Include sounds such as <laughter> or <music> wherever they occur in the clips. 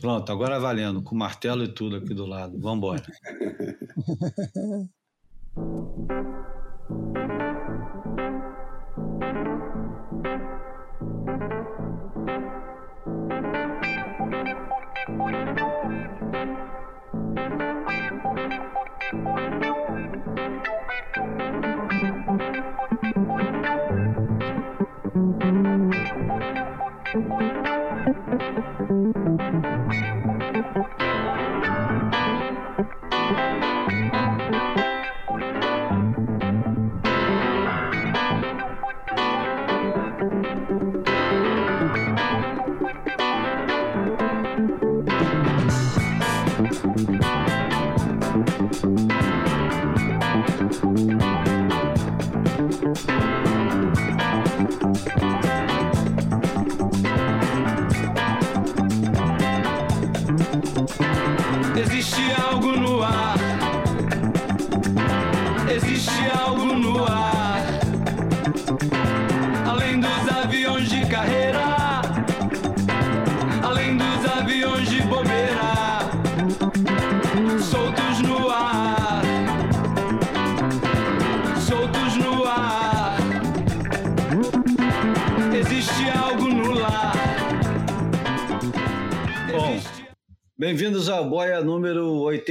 Pronto, agora valendo, com martelo e tudo aqui do lado. Vamos embora. <laughs>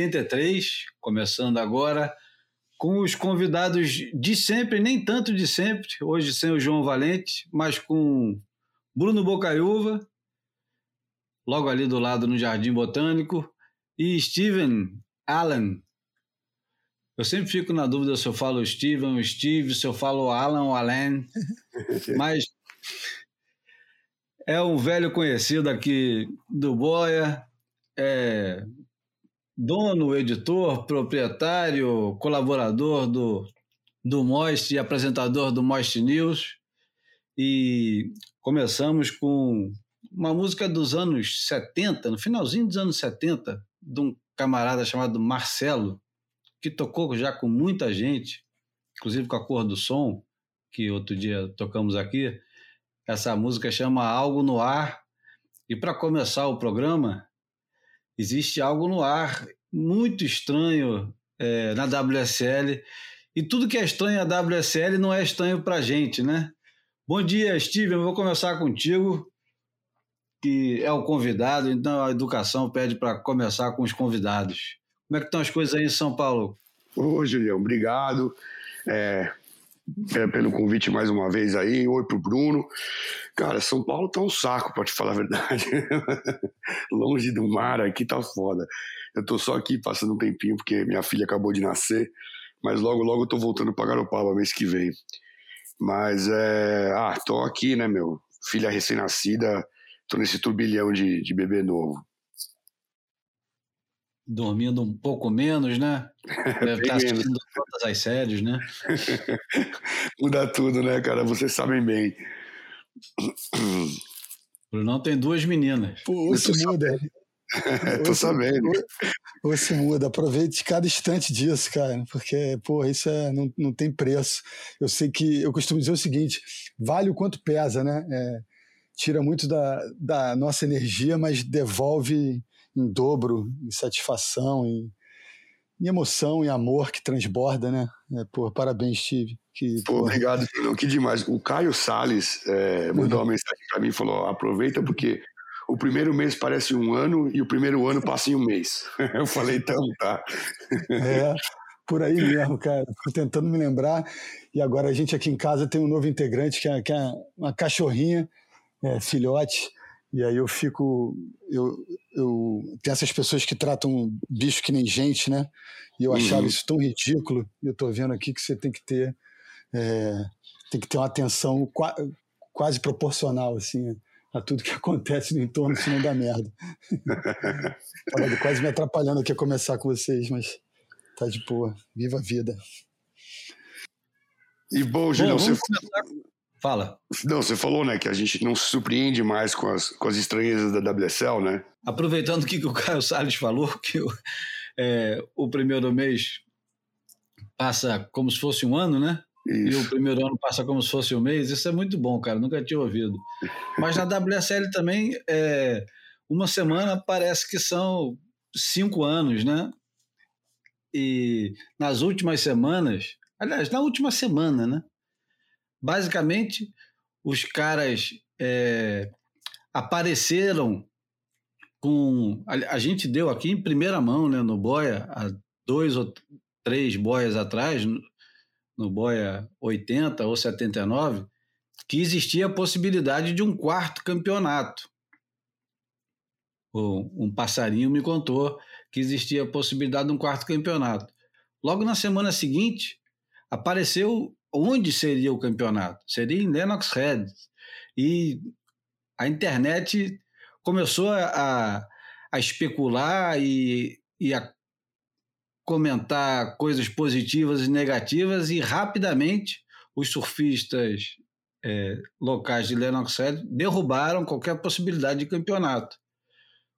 73, começando agora, com os convidados de sempre, nem tanto de sempre, hoje sem o João Valente, mas com Bruno Bocaiúva, logo ali do lado no Jardim Botânico, e Steven Allen. Eu sempre fico na dúvida se eu falo Steven ou Steve, se eu falo Alan ou Alan, <laughs> mas é um velho conhecido aqui do Boia, é dono, editor, proprietário, colaborador do, do Most e apresentador do Most News. E começamos com uma música dos anos 70, no finalzinho dos anos 70, de um camarada chamado Marcelo, que tocou já com muita gente, inclusive com a Cor do Som, que outro dia tocamos aqui. Essa música chama Algo no Ar. E para começar o programa, Existe algo no ar muito estranho é, na WSL. E tudo que é estranho na WSL não é estranho para gente, né? Bom dia, Steven. Vou começar contigo, que é o convidado, então a educação pede para começar com os convidados. Como é que estão as coisas aí em São Paulo? Ô, Julião, obrigado. É, é, pelo convite mais uma vez aí. Oi pro Bruno. Cara, São Paulo tá um saco, pra te falar a verdade. <laughs> Longe do mar aqui tá foda. Eu tô só aqui passando um tempinho porque minha filha acabou de nascer, mas logo, logo eu tô voltando pra Garopaba mês que vem. Mas é. Ah, tô aqui, né, meu? Filha recém-nascida, tô nesse turbilhão de, de bebê novo dormindo um pouco menos, né? <laughs> Deve estar assistindo todas as séries, né? <laughs> Muda tudo, né, cara? Vocês sabem bem. Brunão tem duas meninas. Pô, se muda. É, <laughs> tô sabendo. Ou se muda, aproveite cada instante disso, cara, porque, porra, isso é, não, não tem preço. Eu sei que, eu costumo dizer o seguinte, vale o quanto pesa, né? É, tira muito da, da nossa energia, mas devolve em dobro, em satisfação, em, em emoção, em amor que transborda, né? É, pô, parabéns, Steve. Que, pô, obrigado, Bruno. Que demais. O Caio Salles é, mandou uhum. uma mensagem para mim e falou: aproveita porque o primeiro mês parece um ano e o primeiro ano passa em um mês. <laughs> Eu falei, então tá. É, por aí mesmo, cara. Tô tentando me lembrar. E agora a gente aqui em casa tem um novo integrante que é, que é uma cachorrinha, é, filhote. E aí eu fico. Eu, eu, tem essas pessoas que tratam bicho que nem gente, né? E eu achava uhum. isso tão ridículo. E eu tô vendo aqui que você tem que ter. É, tem que ter uma atenção qua, quase proporcional, assim, a tudo que <laughs> acontece no entorno, senão dá merda. <laughs> Tava quase me atrapalhando aqui a começar com vocês, mas tá de boa. Viva a vida. E bom, Julião, você, Fala. Não, você falou, né, que a gente não se surpreende mais com as, com as estranhezas da WSL, né? Aproveitando o que o Caio Salles falou, que o, é, o primeiro mês passa como se fosse um ano, né? Isso. E o primeiro ano passa como se fosse um mês. Isso é muito bom, cara. Nunca tinha ouvido. Mas na WSL também, é, uma semana parece que são cinco anos, né? E nas últimas semanas, aliás, na última semana, né? Basicamente, os caras é, apareceram com. A, a, gente deu aqui em primeira mão, né, no Boia, há dois ou três boias atrás, no, no Boia 80 ou 79, que existia a possibilidade de um quarto campeonato. Um passarinho me contou que existia a possibilidade de um quarto campeonato. Logo na semana seguinte, apareceu onde seria o campeonato. Seria em Lennox Head. E a internet começou a, a especular e, e a comentar coisas positivas e negativas, e rapidamente os surfistas é, locais de Lennox Head derrubaram qualquer possibilidade de campeonato.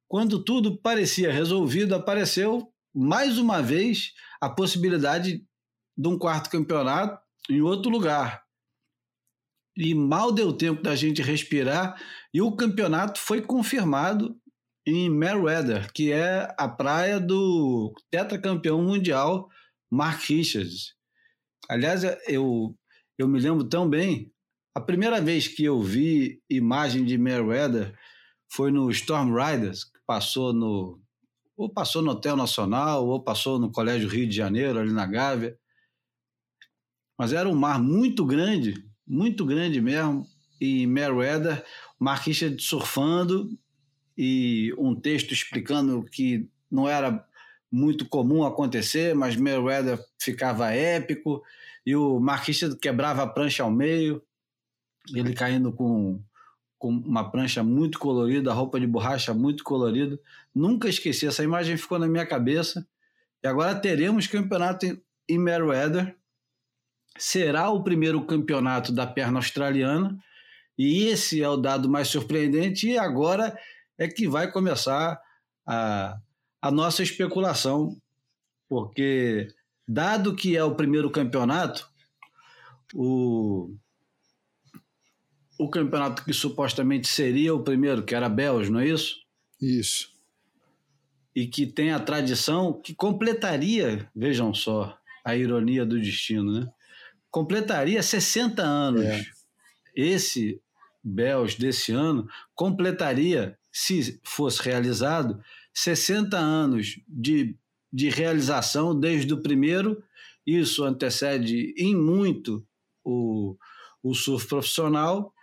Quando tudo parecia resolvido, apareceu mais uma vez a possibilidade de um quarto campeonato em outro lugar. E mal deu tempo da gente respirar e o campeonato foi confirmado em Merweather, que é a praia do tetracampeão mundial Mark Richards. Aliás, eu, eu me lembro tão bem, a primeira vez que eu vi imagem de Merweather foi no Storm Riders, que passou no ou passou no Hotel Nacional, ou passou no Colégio Rio de Janeiro, ali na Gávea. Mas era um mar muito grande, muito grande mesmo, e Merweather, Mark Richard surfando e um texto explicando que não era muito comum acontecer, mas Merweather ficava épico e o Richard quebrava a prancha ao meio, ele caindo com com uma prancha muito colorida, roupa de borracha muito colorida. Nunca esqueci, essa imagem ficou na minha cabeça. E agora teremos campeonato em Merweather. Será o primeiro campeonato da perna australiana. E esse é o dado mais surpreendente. E agora é que vai começar a, a nossa especulação. Porque, dado que é o primeiro campeonato, o o campeonato que supostamente seria o primeiro, que era Belge, não é isso? Isso. E que tem a tradição que completaria, vejam só, a ironia do destino, né? Completaria 60 anos. É. Esse Belge desse ano completaria, se fosse realizado, 60 anos de, de realização desde o primeiro. Isso antecede em muito o, o surf profissional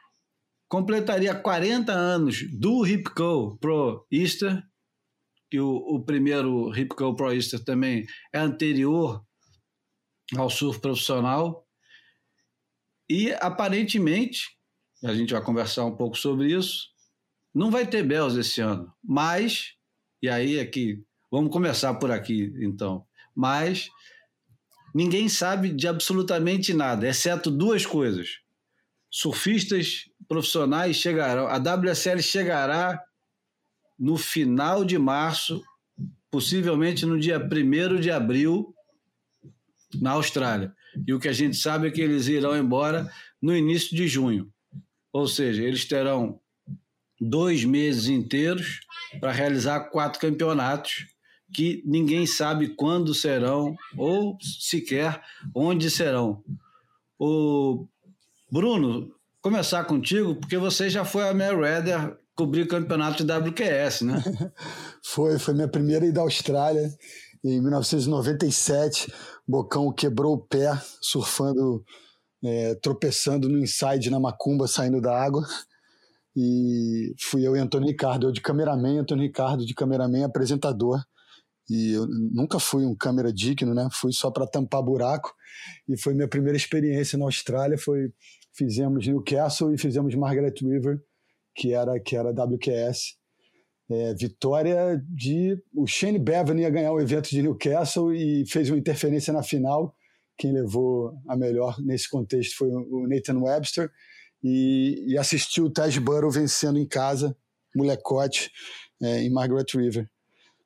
completaria 40 anos do Ripco Pro Easter, que o, o primeiro Ripco Pro Easter também é anterior ao surf profissional. E aparentemente, a gente vai conversar um pouco sobre isso, não vai ter Bells esse ano, mas, e aí é que, vamos começar por aqui então, mas ninguém sabe de absolutamente nada, exceto duas coisas surfistas profissionais chegarão, a WSL chegará no final de março, possivelmente no dia 1 de abril, na Austrália. E o que a gente sabe é que eles irão embora no início de junho. Ou seja, eles terão dois meses inteiros para realizar quatro campeonatos que ninguém sabe quando serão ou sequer onde serão. O Bruno, começar contigo, porque você já foi a Mayweather cobrir o campeonato de WQS, né? <laughs> foi, foi minha primeira ida à Austrália. Em 1997, Bocão quebrou o pé surfando, é, tropeçando no inside na macumba, saindo da água. E fui eu e Antônio Ricardo, eu de cameraman, Antônio Ricardo de cameraman apresentador. E eu nunca fui um câmera digno, né? Fui só para tampar buraco. E foi minha primeira experiência na Austrália, foi fizemos Newcastle e fizemos Margaret River, que era que era WQS. É, vitória de o Shane Bevan ia ganhar o evento de Newcastle e fez uma interferência na final. Quem levou a melhor nesse contexto foi o Nathan Webster e, e assistiu o Taj Burrow vencendo em casa, molecote, é, em Margaret River.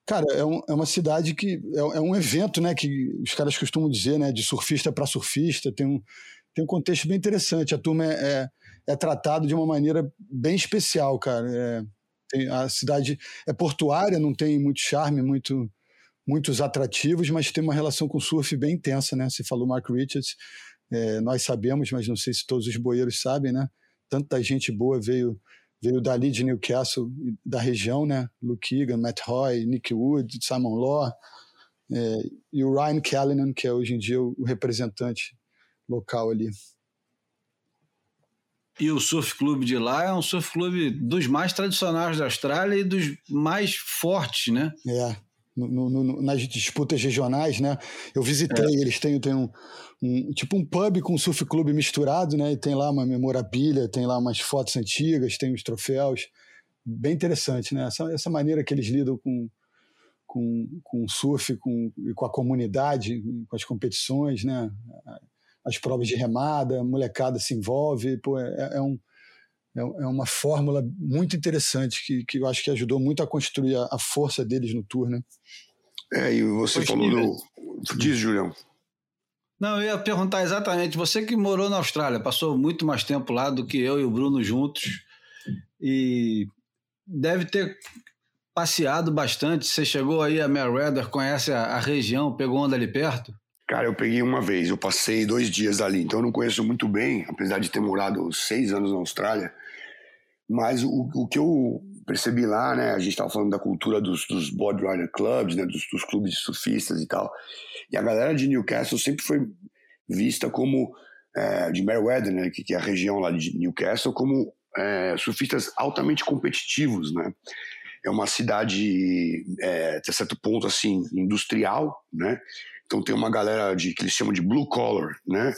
Cara, é, um, é, uma cidade que é, é, um evento, né, que os caras costumam dizer, né, de surfista para surfista. Tem um, tem um contexto bem interessante. A turma é, é, é tratada de uma maneira bem especial, cara. Tem, a cidade é portuária, não tem muito charme, muito, muitos atrativos, mas tem uma relação com o surf bem intensa, né? Você falou Mark Richards, é, nós sabemos, mas não sei se todos os boeiros sabem, né? Tanta gente boa veio veio dali de Newcastle, da região, né? Luke Egan, Matt Roy, Nick Wood, Simon Law, é, e o Ryan Callanan, que é hoje em dia o representante local ali. E o surf clube de lá é um surf clube dos mais tradicionais da Austrália e dos mais fortes, né? É. No, no, nas disputas regionais, né? Eu visitei, é. eles têm, têm um, um, tipo um pub com um surf clube misturado, né? E tem lá uma memorabilia, tem lá umas fotos antigas, tem os troféus. Bem interessante, né? Essa, essa maneira que eles lidam com, com, com o surf com, e com a comunidade, com as competições, né? As provas de remada, a molecada se envolve, pô, é, é um, é, é uma fórmula muito interessante que, que eu acho que ajudou muito a construir a, a força deles no tour, né? É, e você falou do. Diz, Julião. Não, eu ia perguntar exatamente. Você que morou na Austrália, passou muito mais tempo lá do que eu e o Bruno juntos, e deve ter passeado bastante. Você chegou aí a Merweather, conhece a, a, região, pegou onda ali perto? Cara, eu peguei uma vez, eu passei dois dias ali, então eu não conheço muito bem, apesar de ter morado seis anos na Austrália. Mas o, o que eu percebi lá, né, a gente estava falando da cultura dos, dos board rider clubs, né, dos, dos clubes de surfistas e tal. E a galera de Newcastle sempre foi vista como, é, de Meriwether, né, que, que, é a região lá de Newcastle, como é, surfistas altamente competitivos, né. É uma cidade, é, até certo ponto, assim, industrial, né. Então tem uma galera de, que eles chamam de blue collar, né,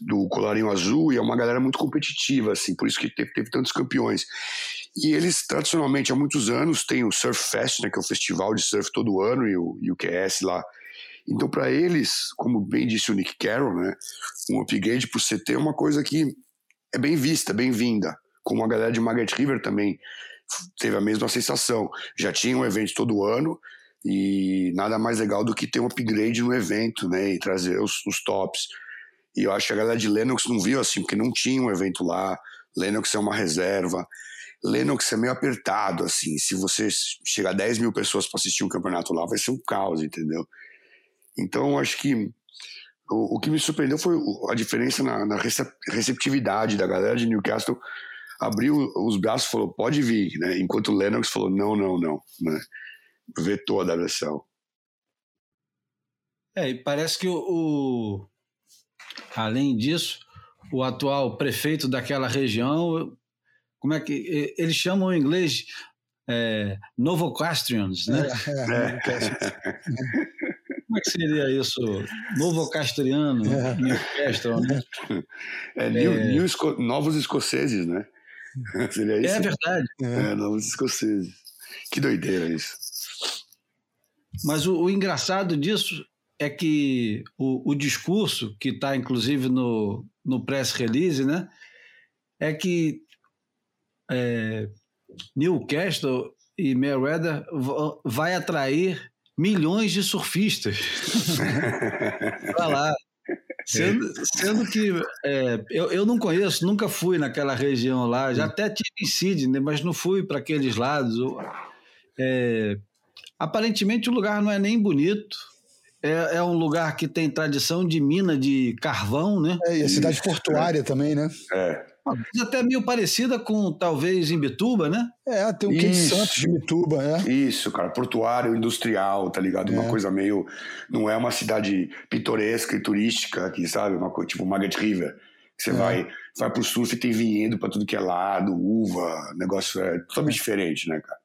do colarinho azul, e é uma galera muito competitiva, assim, por isso que teve, teve tantos campeões. E eles, tradicionalmente, há muitos anos, têm o Surf Fest, né, que é o festival de surf todo ano, e o, e o QS lá. Então, para eles, como bem disse o Nick Carroll, né, um upgrade para o CT é uma coisa que é bem vista, bem-vinda. Como a galera de Margaret River também teve a mesma sensação. Já tinha um evento todo ano, e nada mais legal do que ter um upgrade no evento, né, e trazer os, os tops. E eu acho que a galera de Lennox não viu assim, porque não tinha um evento lá. Lennox é uma reserva. Lennox é meio apertado, assim. Se você chegar 10 mil pessoas para assistir um campeonato lá, vai ser um caos, entendeu? Então, acho que o, o que me surpreendeu foi a diferença na, na, receptividade da galera de Newcastle. Abriu os braços e falou, pode vir, né? Enquanto o Lennox falou, não, não, não, né? Vetou a versão. É, e parece que o, o, além disso, o atual prefeito daquela região como é que eles chamam em inglês é, Novocastrians, né? É, é, <laughs> como é que seria isso? Novocastriano, é. Newcastle, né? É, new, é. new esco novos escoceses, né? <laughs> seria isso? É verdade. É, novos escoceses. Que doideira isso. Mas o, o engraçado disso é que o, o discurso, que está inclusive no, no press release, né? É que é, Newcastle e Merweather vai atrair milhões de surfistas <laughs> para lá. Sendo, sendo que é, eu, eu não conheço, nunca fui naquela região lá, já até tive em Sydney, mas não fui para aqueles lados. É, aparentemente o lugar não é nem bonito, é, é, um lugar que tem tradição de mina de carvão, né? É, e a cidade portuária também, né? É. Até meio parecida com talvez Imbituba, né? É, tem o Quente Santos de Imbituba, é. Isso, cara, portuário, industrial, tá ligado? É. Uma coisa meio. Não é uma cidade pitoresca e turística aqui, sabe? Uma coisa tipo Maggot River. Você é. vai, vai pro surf e tem vinhedo pra tudo que é lado, uva, negócio é totalmente diferente, né, cara?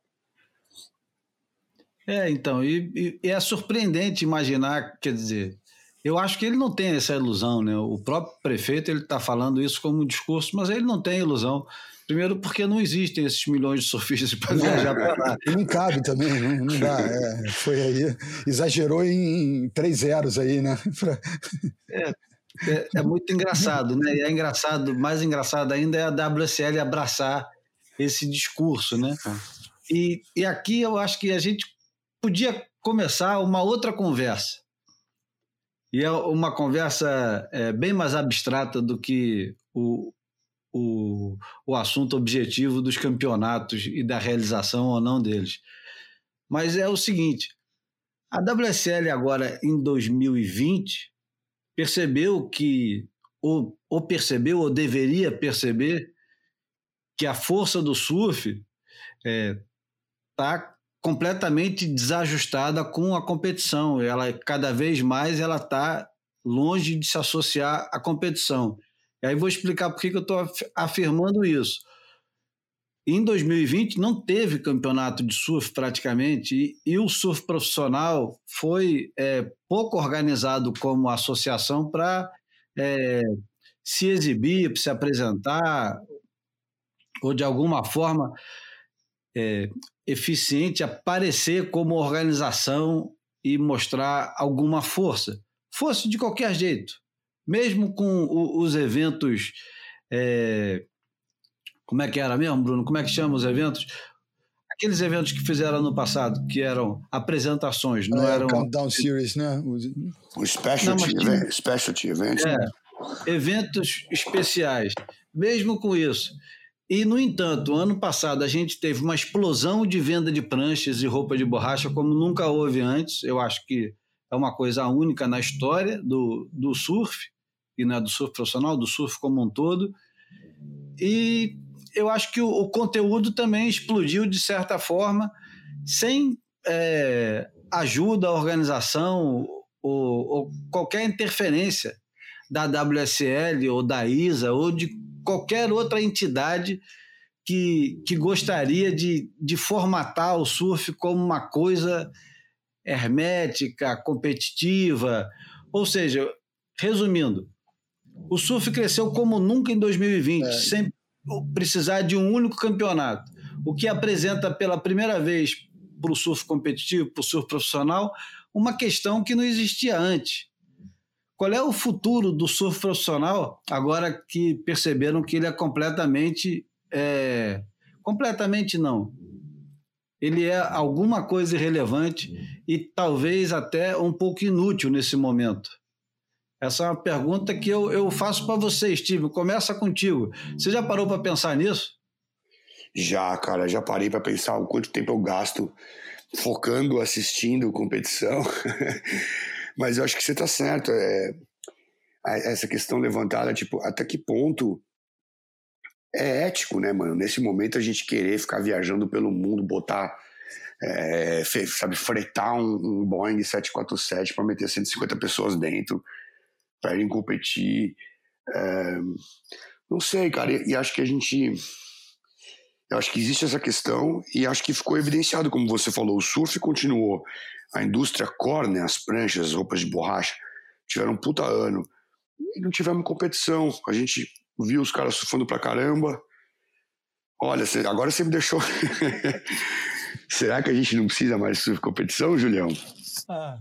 É, então, e, e é surpreendente imaginar, quer dizer, eu acho que ele não tem essa ilusão, né? O próprio prefeito ele está falando isso como um discurso, mas ele não tem ilusão. Primeiro porque não existem esses milhões de surfistas para viajar para lá. Não cabe também, não, não dá. É, foi aí, exagerou em três zeros aí, né? É, é, é, muito engraçado, né? E é engraçado, mais engraçado ainda é a WSL abraçar esse discurso, né? E, e aqui eu acho que a gente podia começar uma outra conversa e é uma conversa é, bem mais abstrata do que o, o, o assunto objetivo dos campeonatos e da realização ou não deles. Mas é o seguinte: a WSL agora em 2020 percebeu que, ou, ou percebeu, ou deveria perceber, que a força do surf está é, tá completamente desajustada com a competição. Ela cada vez mais ela está longe de se associar à competição. E aí vou explicar por que eu estou afirmando isso. Em 2020 não teve campeonato de surf praticamente e, e o surf profissional foi é, pouco organizado como associação para é, se exibir, se apresentar ou de alguma forma é, eficiente aparecer como organização e mostrar alguma força. Fosse de qualquer jeito, mesmo com o, os eventos. É, como é que era mesmo, Bruno? Como é que chama os eventos? Aqueles eventos que fizeram no passado, que eram apresentações, não é, eram. Countdown Series, né? O specialty, não, event, specialty event. É, eventos especiais. Mesmo com isso, e, no entanto, ano passado a gente teve uma explosão de venda de pranchas e roupa de borracha como nunca houve antes. Eu acho que é uma coisa única na história do, do surf, e não é do surf profissional, do surf como um todo. E eu acho que o, o conteúdo também explodiu de certa forma, sem é, ajuda, organização ou, ou qualquer interferência da WSL ou da ISA ou de qualquer outra entidade que, que gostaria de, de formatar o surf como uma coisa hermética, competitiva. Ou seja, resumindo, o surf cresceu como nunca em 2020, é. sem precisar de um único campeonato, o que apresenta pela primeira vez para o surf competitivo, para o surf profissional, uma questão que não existia antes. Qual é o futuro do surf profissional agora que perceberam que ele é completamente. É, completamente não. Ele é alguma coisa irrelevante e talvez até um pouco inútil nesse momento. Essa é uma pergunta que eu, eu faço para você, Steve. Começa contigo. Você já parou para pensar nisso? Já, cara, já parei para pensar o quanto tempo eu gasto focando, assistindo competição. <laughs> Mas eu acho que você está certo. É, essa questão levantada, tipo, até que ponto é ético, né, mano? Nesse momento a gente querer ficar viajando pelo mundo, botar, é, sabe, fretar um, um Boeing 747 para meter 150 pessoas dentro, para irem competir. É, não sei, cara, e, e acho que a gente. Eu acho que existe essa questão e acho que ficou evidenciado, como você falou, o surf continuou a indústria core, né, as pranchas, as roupas de borracha, tiveram um puta ano. E não tivemos competição. A gente viu os caras surfando pra caramba. Olha, agora você me deixou. <laughs> Será que a gente não precisa mais de competição, Julião? Ah,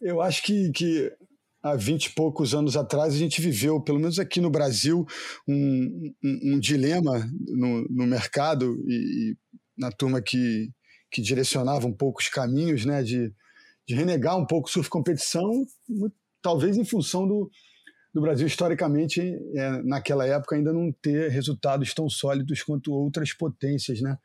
eu acho que, que há vinte e poucos anos atrás a gente viveu, pelo menos aqui no Brasil, um, um, um dilema no, no mercado e, e, na turma que, que direcionava um pouco os caminhos, né, de, de renegar um pouco surf competição, talvez em função do, do Brasil, historicamente, é, naquela época, ainda não ter resultados tão sólidos quanto outras potências, né?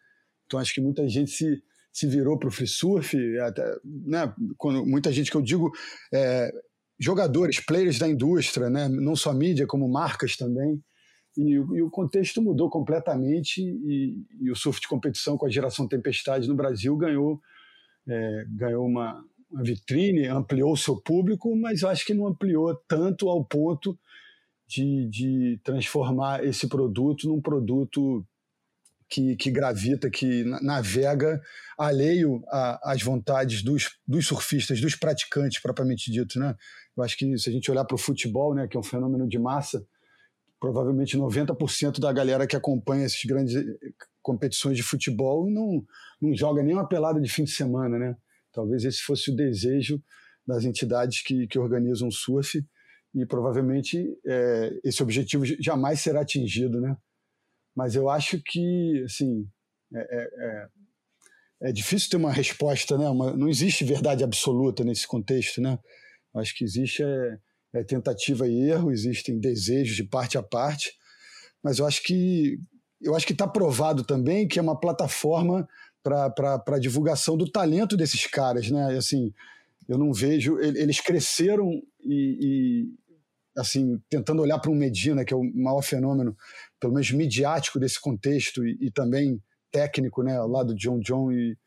Então, acho que muita gente se, se virou para o free surf, até, né? Quando, muita gente que eu digo, é, jogadores, players da indústria, né? Não só mídia, como marcas também, e, e, o contexto mudou completamente e, e, o surf de competição com a geração Tempestade no Brasil ganhou, é, ganhou uma, uma vitrine, ampliou seu público, mas eu acho que não ampliou tanto ao ponto de, de transformar esse produto num produto que, que gravita, que navega alheio às vontades dos, dos surfistas, dos praticantes propriamente dito, né? Eu acho que se a gente olhar para o futebol, né, que é um fenômeno de massa, provavelmente 90% da galera que acompanha essas grandes eh, competições de futebol não, não joga nem uma pelada de fim de semana, né? Talvez esse fosse o desejo das entidades que, que organizam o surf e provavelmente é, esse objetivo jamais será atingido, né? Mas eu acho que, assim, é, é, é, é difícil ter uma resposta, né? Uma, não existe verdade absoluta nesse contexto, né? Acho que existe é, é tentativa e erro, existem desejos de parte a parte, mas eu acho que eu acho que está provado também que é uma plataforma para divulgação do talento desses caras, né? Assim, eu não vejo eles cresceram e, e assim tentando olhar para um Medina que é o maior fenômeno, pelo menos midiático desse contexto e, e também técnico, né? Ao lado de John John e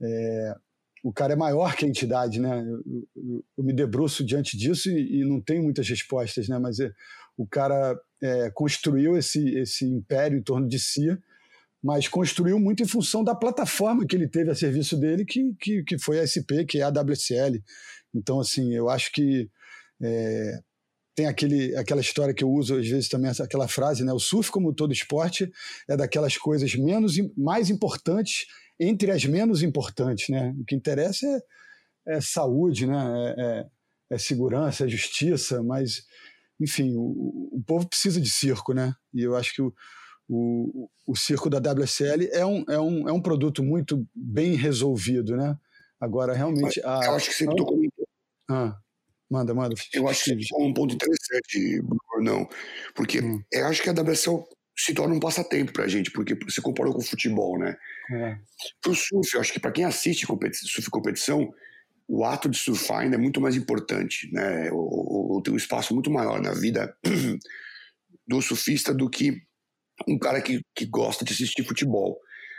é, o cara é maior que a entidade, né? Eu, eu, eu me debruço diante disso e, e, não tenho muitas respostas, né? Mas é, o cara é, construiu esse, esse império em torno de si, mas construiu muito em função da plataforma que ele teve a serviço dele, que, que, que foi a SP, que é a WSL. Então, assim, eu acho que é, tem aquele, aquela história que eu uso às vezes também, aquela frase, né? O surf, como todo esporte, é daquelas coisas menos, mais importantes entre as menos importantes, né? O que interessa é, é saúde, né? É, é, é, segurança, é justiça, mas, enfim, o, o, povo precisa de circo, né? E eu acho que o, o, o circo da WSL é um, é, um, é um produto muito bem resolvido, né? Agora, realmente... A, eu acho que a... tocou... Ah, manda, manda. Eu acho que tocou um ponto interessante, não, porque hum. eu acho que a WSL se torna um passatempo pra gente, porque você comparou com o futebol, né? É. Pro surf, eu acho que para quem assiste competição, surf competição, o ato de surfar ainda é muito mais importante, né? Ou, tem um espaço muito maior na vida <clears throat> do surfista do que um cara que, que gosta de assistir futebol.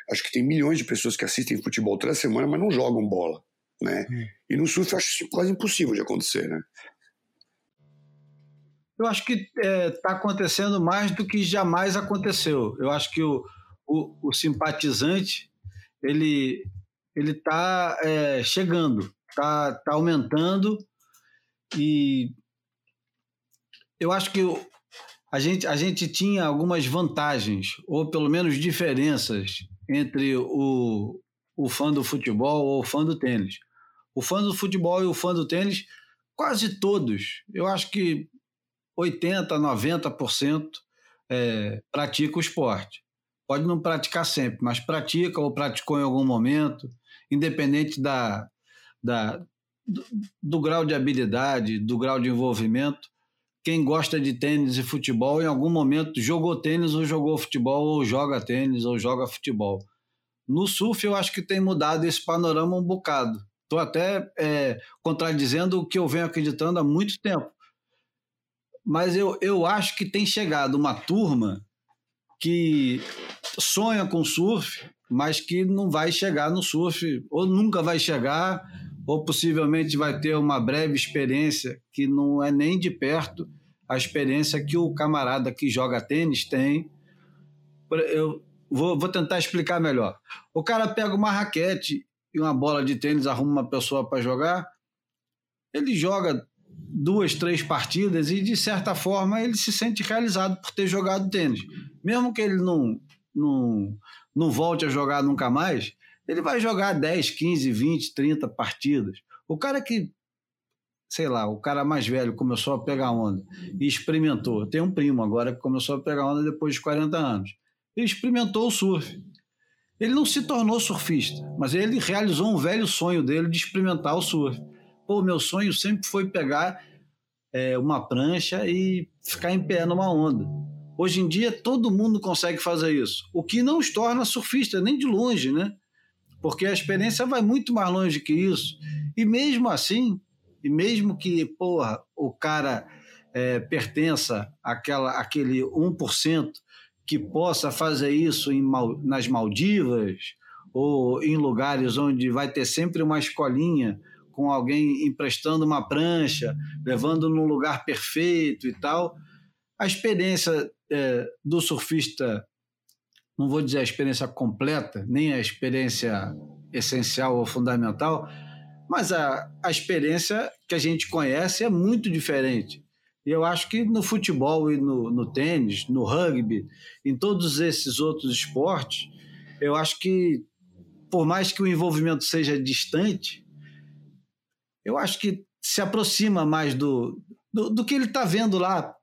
Acho que tem milhões de pessoas que assistem futebol toda semana, mas não jogam bola, né? Hum. E no surf eu acho quase impossível de acontecer, né? Eu acho que está é, tá acontecendo mais do que jamais aconteceu. Eu acho que o, o, o simpatizante ele ele está é, chegando, está tá aumentando e eu acho que a gente, a gente tinha algumas vantagens, ou pelo menos diferenças, entre o, o fã do futebol ou o fã do tênis. O fã do futebol e o fã do tênis, quase todos, eu acho que 80%, 90% é, pratica o esporte. Pode não praticar sempre, mas pratica ou praticou em algum momento, independente da, da, do, do grau de habilidade, do grau de envolvimento. Quem gosta de tênis e futebol, em algum momento jogou tênis ou jogou futebol, ou joga tênis ou joga futebol. No surf, eu acho que tem mudado esse panorama um bocado. Estou até é, contradizendo o que eu venho acreditando há muito tempo mas eu, eu acho que tem chegado uma turma que sonha com surf, mas que não vai chegar no surf, ou nunca vai chegar, ou possivelmente vai ter uma breve experiência que não é nem de perto a experiência que o camarada que joga tênis tem. Eu vou, vou tentar explicar melhor. O cara pega uma raquete e uma bola de tênis, arruma uma pessoa para jogar, ele joga duas, três partidas e, de certa forma, ele se sente realizado por ter jogado tênis. Mesmo que ele não, não, não volte a jogar nunca mais, ele vai jogar 10, 15, 20, 30 partidas. O cara que, sei lá, o cara mais velho começou a pegar onda e experimentou. Tem um primo agora que começou a pegar onda depois de 40 anos. Ele experimentou o surf. Ele não se tornou surfista, mas ele realizou um velho sonho dele de experimentar o surf. Pô, meu sonho sempre foi pegar é, uma prancha e ficar em pé numa onda. Hoje em dia todo mundo consegue fazer isso, o que não os torna surfista nem de longe, né? Porque a experiência vai muito mais longe que isso. E mesmo assim, e mesmo que porra, o cara é, pertença àquela, àquele 1% que possa fazer isso em, nas Maldivas ou em lugares onde vai ter sempre uma escolinha com alguém emprestando uma prancha, levando num lugar perfeito e tal. A experiência é, do surfista, não vou dizer a experiência completa, nem a experiência essencial ou fundamental, mas a, a experiência que a gente conhece é muito diferente. E eu acho que no futebol e no, no tênis, no rugby, em todos esses outros esportes, eu acho que, por mais que o envolvimento seja distante, eu acho que se aproxima mais do, do, do que ele está vendo lá.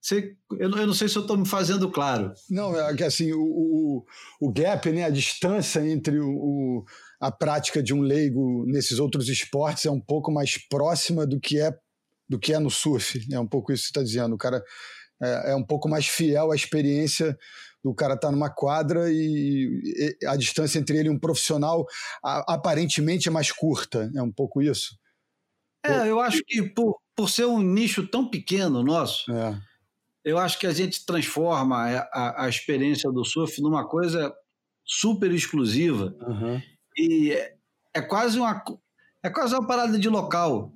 Você, eu, eu, não sei se eu estou me fazendo claro. Não, é que assim, o, o, o gap, né, a distância entre o, o, a prática de um leigo nesses outros esportes é um pouco mais próxima do que é do que é no surf. É um pouco isso que você está dizendo. O cara é, é um pouco mais fiel à experiência do cara estar tá numa quadra e, e, a distância entre ele e um profissional a, aparentemente é mais curta. É um pouco isso? É, eu acho que por, por ser um nicho tão pequeno nosso, é. eu acho que a gente transforma a, a, a, experiência do surf numa coisa super exclusiva. Uhum. E é, é, quase uma, é quase uma parada de local.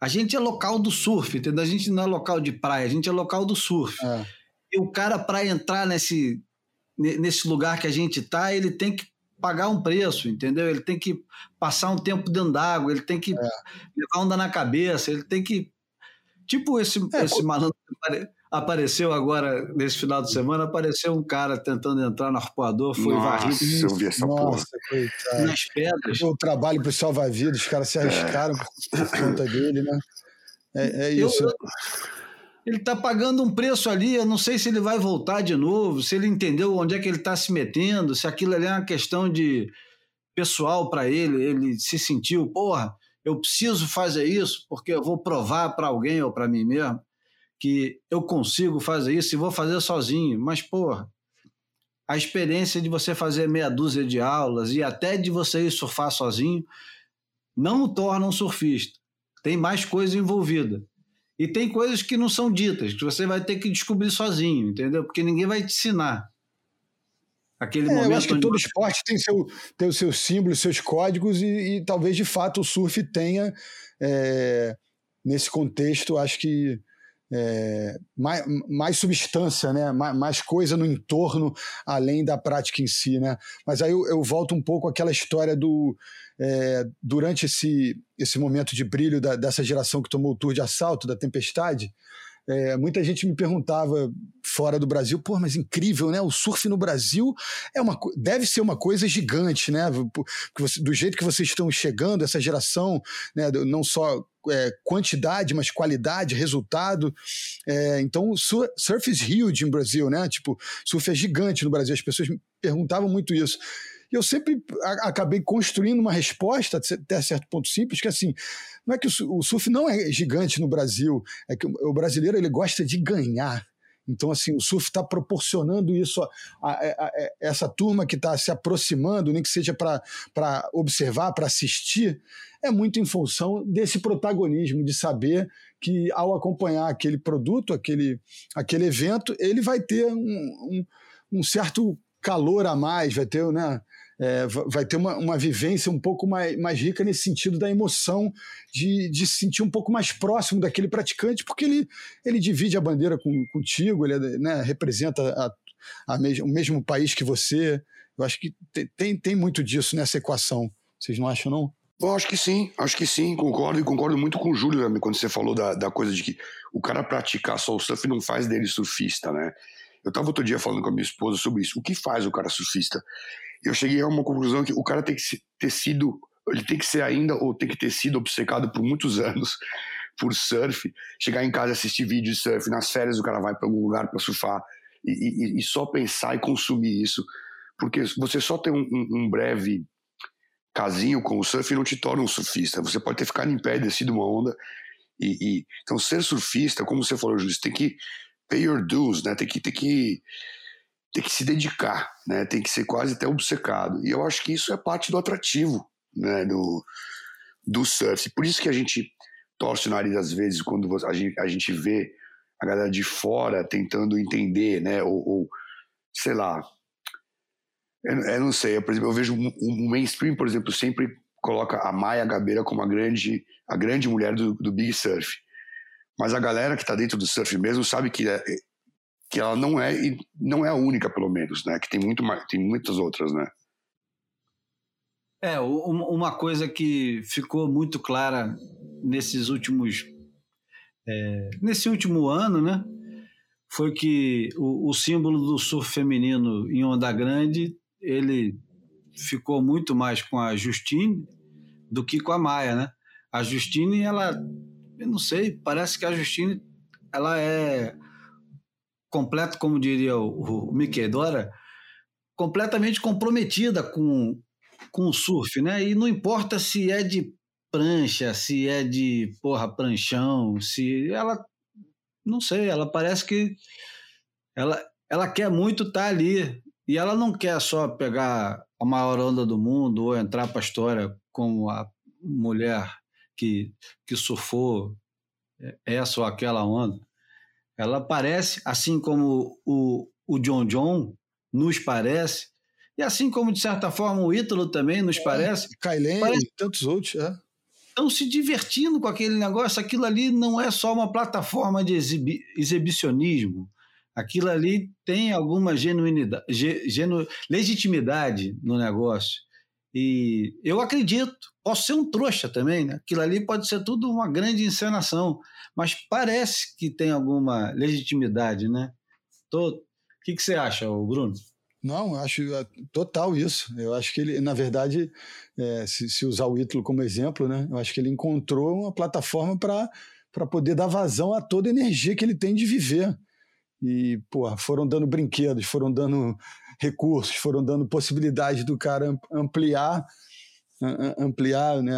A gente é local do surf, entendeu? A gente não é local de praia, a gente é local do surf. É. E o cara, para entrar nesse, nesse lugar que a gente está, ele tem que pagar um preço, entendeu? Ele tem que passar um tempo dentro d'água, ele tem que é. levar onda na cabeça, ele tem que. Tipo esse, é, esse malandro que apareceu agora, nesse final de semana, apareceu um cara tentando entrar no arpoador, foi Nossa, varrido. eu vi essa Nossa, porra. Nas pedras. O trabalho para o salva-vidas, os caras se arriscaram é. por conta dele, né? É, é isso. Eu, ele está pagando um preço ali, eu não sei se ele vai voltar de novo, se ele entendeu onde é que ele está se metendo, se aquilo ali é uma questão de pessoal para ele, ele se sentiu, porra, eu preciso fazer isso porque eu vou provar para alguém ou para mim mesmo que eu consigo fazer isso e vou fazer sozinho. Mas, porra, a experiência de você fazer meia dúzia de aulas e até de você ir surfar sozinho não o torna um surfista. Tem mais coisa envolvida. E tem coisas que não são ditas, que você vai ter que descobrir sozinho, entendeu? Porque ninguém vai te ensinar. Aquele é, momento. Eu acho que todo esporte tem, seu, tem os seus símbolos, seus códigos, e, e talvez de fato o surf tenha, é, nesse contexto, acho que é, mais, mais, substância, né? mais, mais, coisa no entorno além da prática em si. Né? Mas aí eu, eu volto um pouco àquela história do. É, durante esse, esse momento de brilho da, dessa geração que tomou o tour de assalto, da tempestade, é, muita gente me perguntava fora do Brasil, pô, mas incrível, né? O surf no Brasil é uma, deve ser uma coisa gigante, né? Do jeito que vocês estão chegando, essa geração, né? não só é, quantidade, mas qualidade, resultado. É, então, surf is huge em Brasil, né? Tipo, surf é gigante no Brasil. As pessoas perguntavam muito isso. E eu sempre acabei construindo uma resposta, até certo ponto simples, que assim, não é que o surf não é gigante no Brasil, é que o brasileiro ele gosta de ganhar. Então, assim, o surf está proporcionando isso a, a, a, essa turma que está se aproximando, nem que seja para observar, para assistir, é muito em função desse protagonismo, de saber que ao acompanhar aquele produto, aquele, aquele evento, ele vai ter um, um, um certo calor a mais, vai ter, né? É, vai ter uma, uma vivência um pouco mais, mais rica nesse sentido da emoção de, de se sentir um pouco mais próximo daquele praticante, porque ele, ele divide a bandeira com, contigo, ele né, representa a, a o mesmo país que você. Eu acho que tem, tem muito disso nessa equação. Vocês não acham, não? Eu acho que sim, acho que sim, concordo e concordo muito com o Júlio também, quando você falou da, da coisa de que o cara praticar só o surf não faz dele surfista, né? Eu estava outro dia falando com a minha esposa sobre isso. O que faz o cara surfista? Eu cheguei a uma conclusão que o cara tem que ter sido, ele tem que ser ainda, ou tem que ter sido obcecado por muitos <laughs> anos por surf, chegar em casa assistir vídeo de surf, nas férias o cara vai para algum lugar para surfar e, e, e, só pensar e consumir isso, porque você só tem um, um, breve casinho com o surf não te torna um surfista, você pode ter ficado em pé e descido uma onda e, e, então ser surfista, como você falou, Júlio, tem que pay your dues, né? Tem que, tem que tem que se dedicar, né? Tem que ser quase até obcecado. E eu acho que isso é parte do atrativo, né? Do, do surf. Por isso que a gente torce o nariz às vezes quando a gente, a gente vê a galera de fora tentando entender, né? Ou, ou sei lá. Eu, eu, não sei. Eu, por exemplo, eu vejo o mainstream, por exemplo, sempre coloca a Maia Gabeira como a grande, a grande mulher do, do Big Surf. Mas a galera que está dentro do surf mesmo sabe que é, que ela não é e não é a única pelo menos, né? Que tem muito mais, tem muitas outras, né? É, uma coisa que ficou muito clara nesses últimos é, nesse último ano, né? Foi que o, o, símbolo do surf feminino em onda grande ele ficou muito mais com a Justine do que com a Maia, né? A Justine, ela, eu não sei, parece que a Justine ela é completo, como diria o, o Mickey Dora, completamente comprometida com, com o surf, né? E não importa se é de prancha, se é de porra pranchão, se ela não sei, ela parece que ela, ela quer muito estar tá ali. E ela não quer só pegar a maior onda do mundo ou entrar para a história como a mulher que, que surfou essa ou aquela onda. Ela parece, assim como o, o John John nos parece, e assim como, de certa forma, o Ítalo também nos é, parece. Kailen parece, e tantos outros, é. Estão se divertindo com aquele negócio. Aquilo ali não é só uma plataforma de exibi exibicionismo. Aquilo ali tem alguma genuinidade, genu, legitimidade no negócio. E eu acredito, posso ser um trouxa também, né? Aquilo ali pode ser tudo uma grande encenação, mas parece que tem alguma legitimidade, né? Tô... O que, que você acha, Bruno? Não, acho é, total isso. Eu acho que ele, na verdade, é, se, se, usar o Ítalo como exemplo, né? Eu acho que ele encontrou uma plataforma para poder dar vazão a toda a energia que ele tem de viver. E, pô, foram dando brinquedos, foram dando recursos, foram dando possibilidade do cara ampliar ampliar né,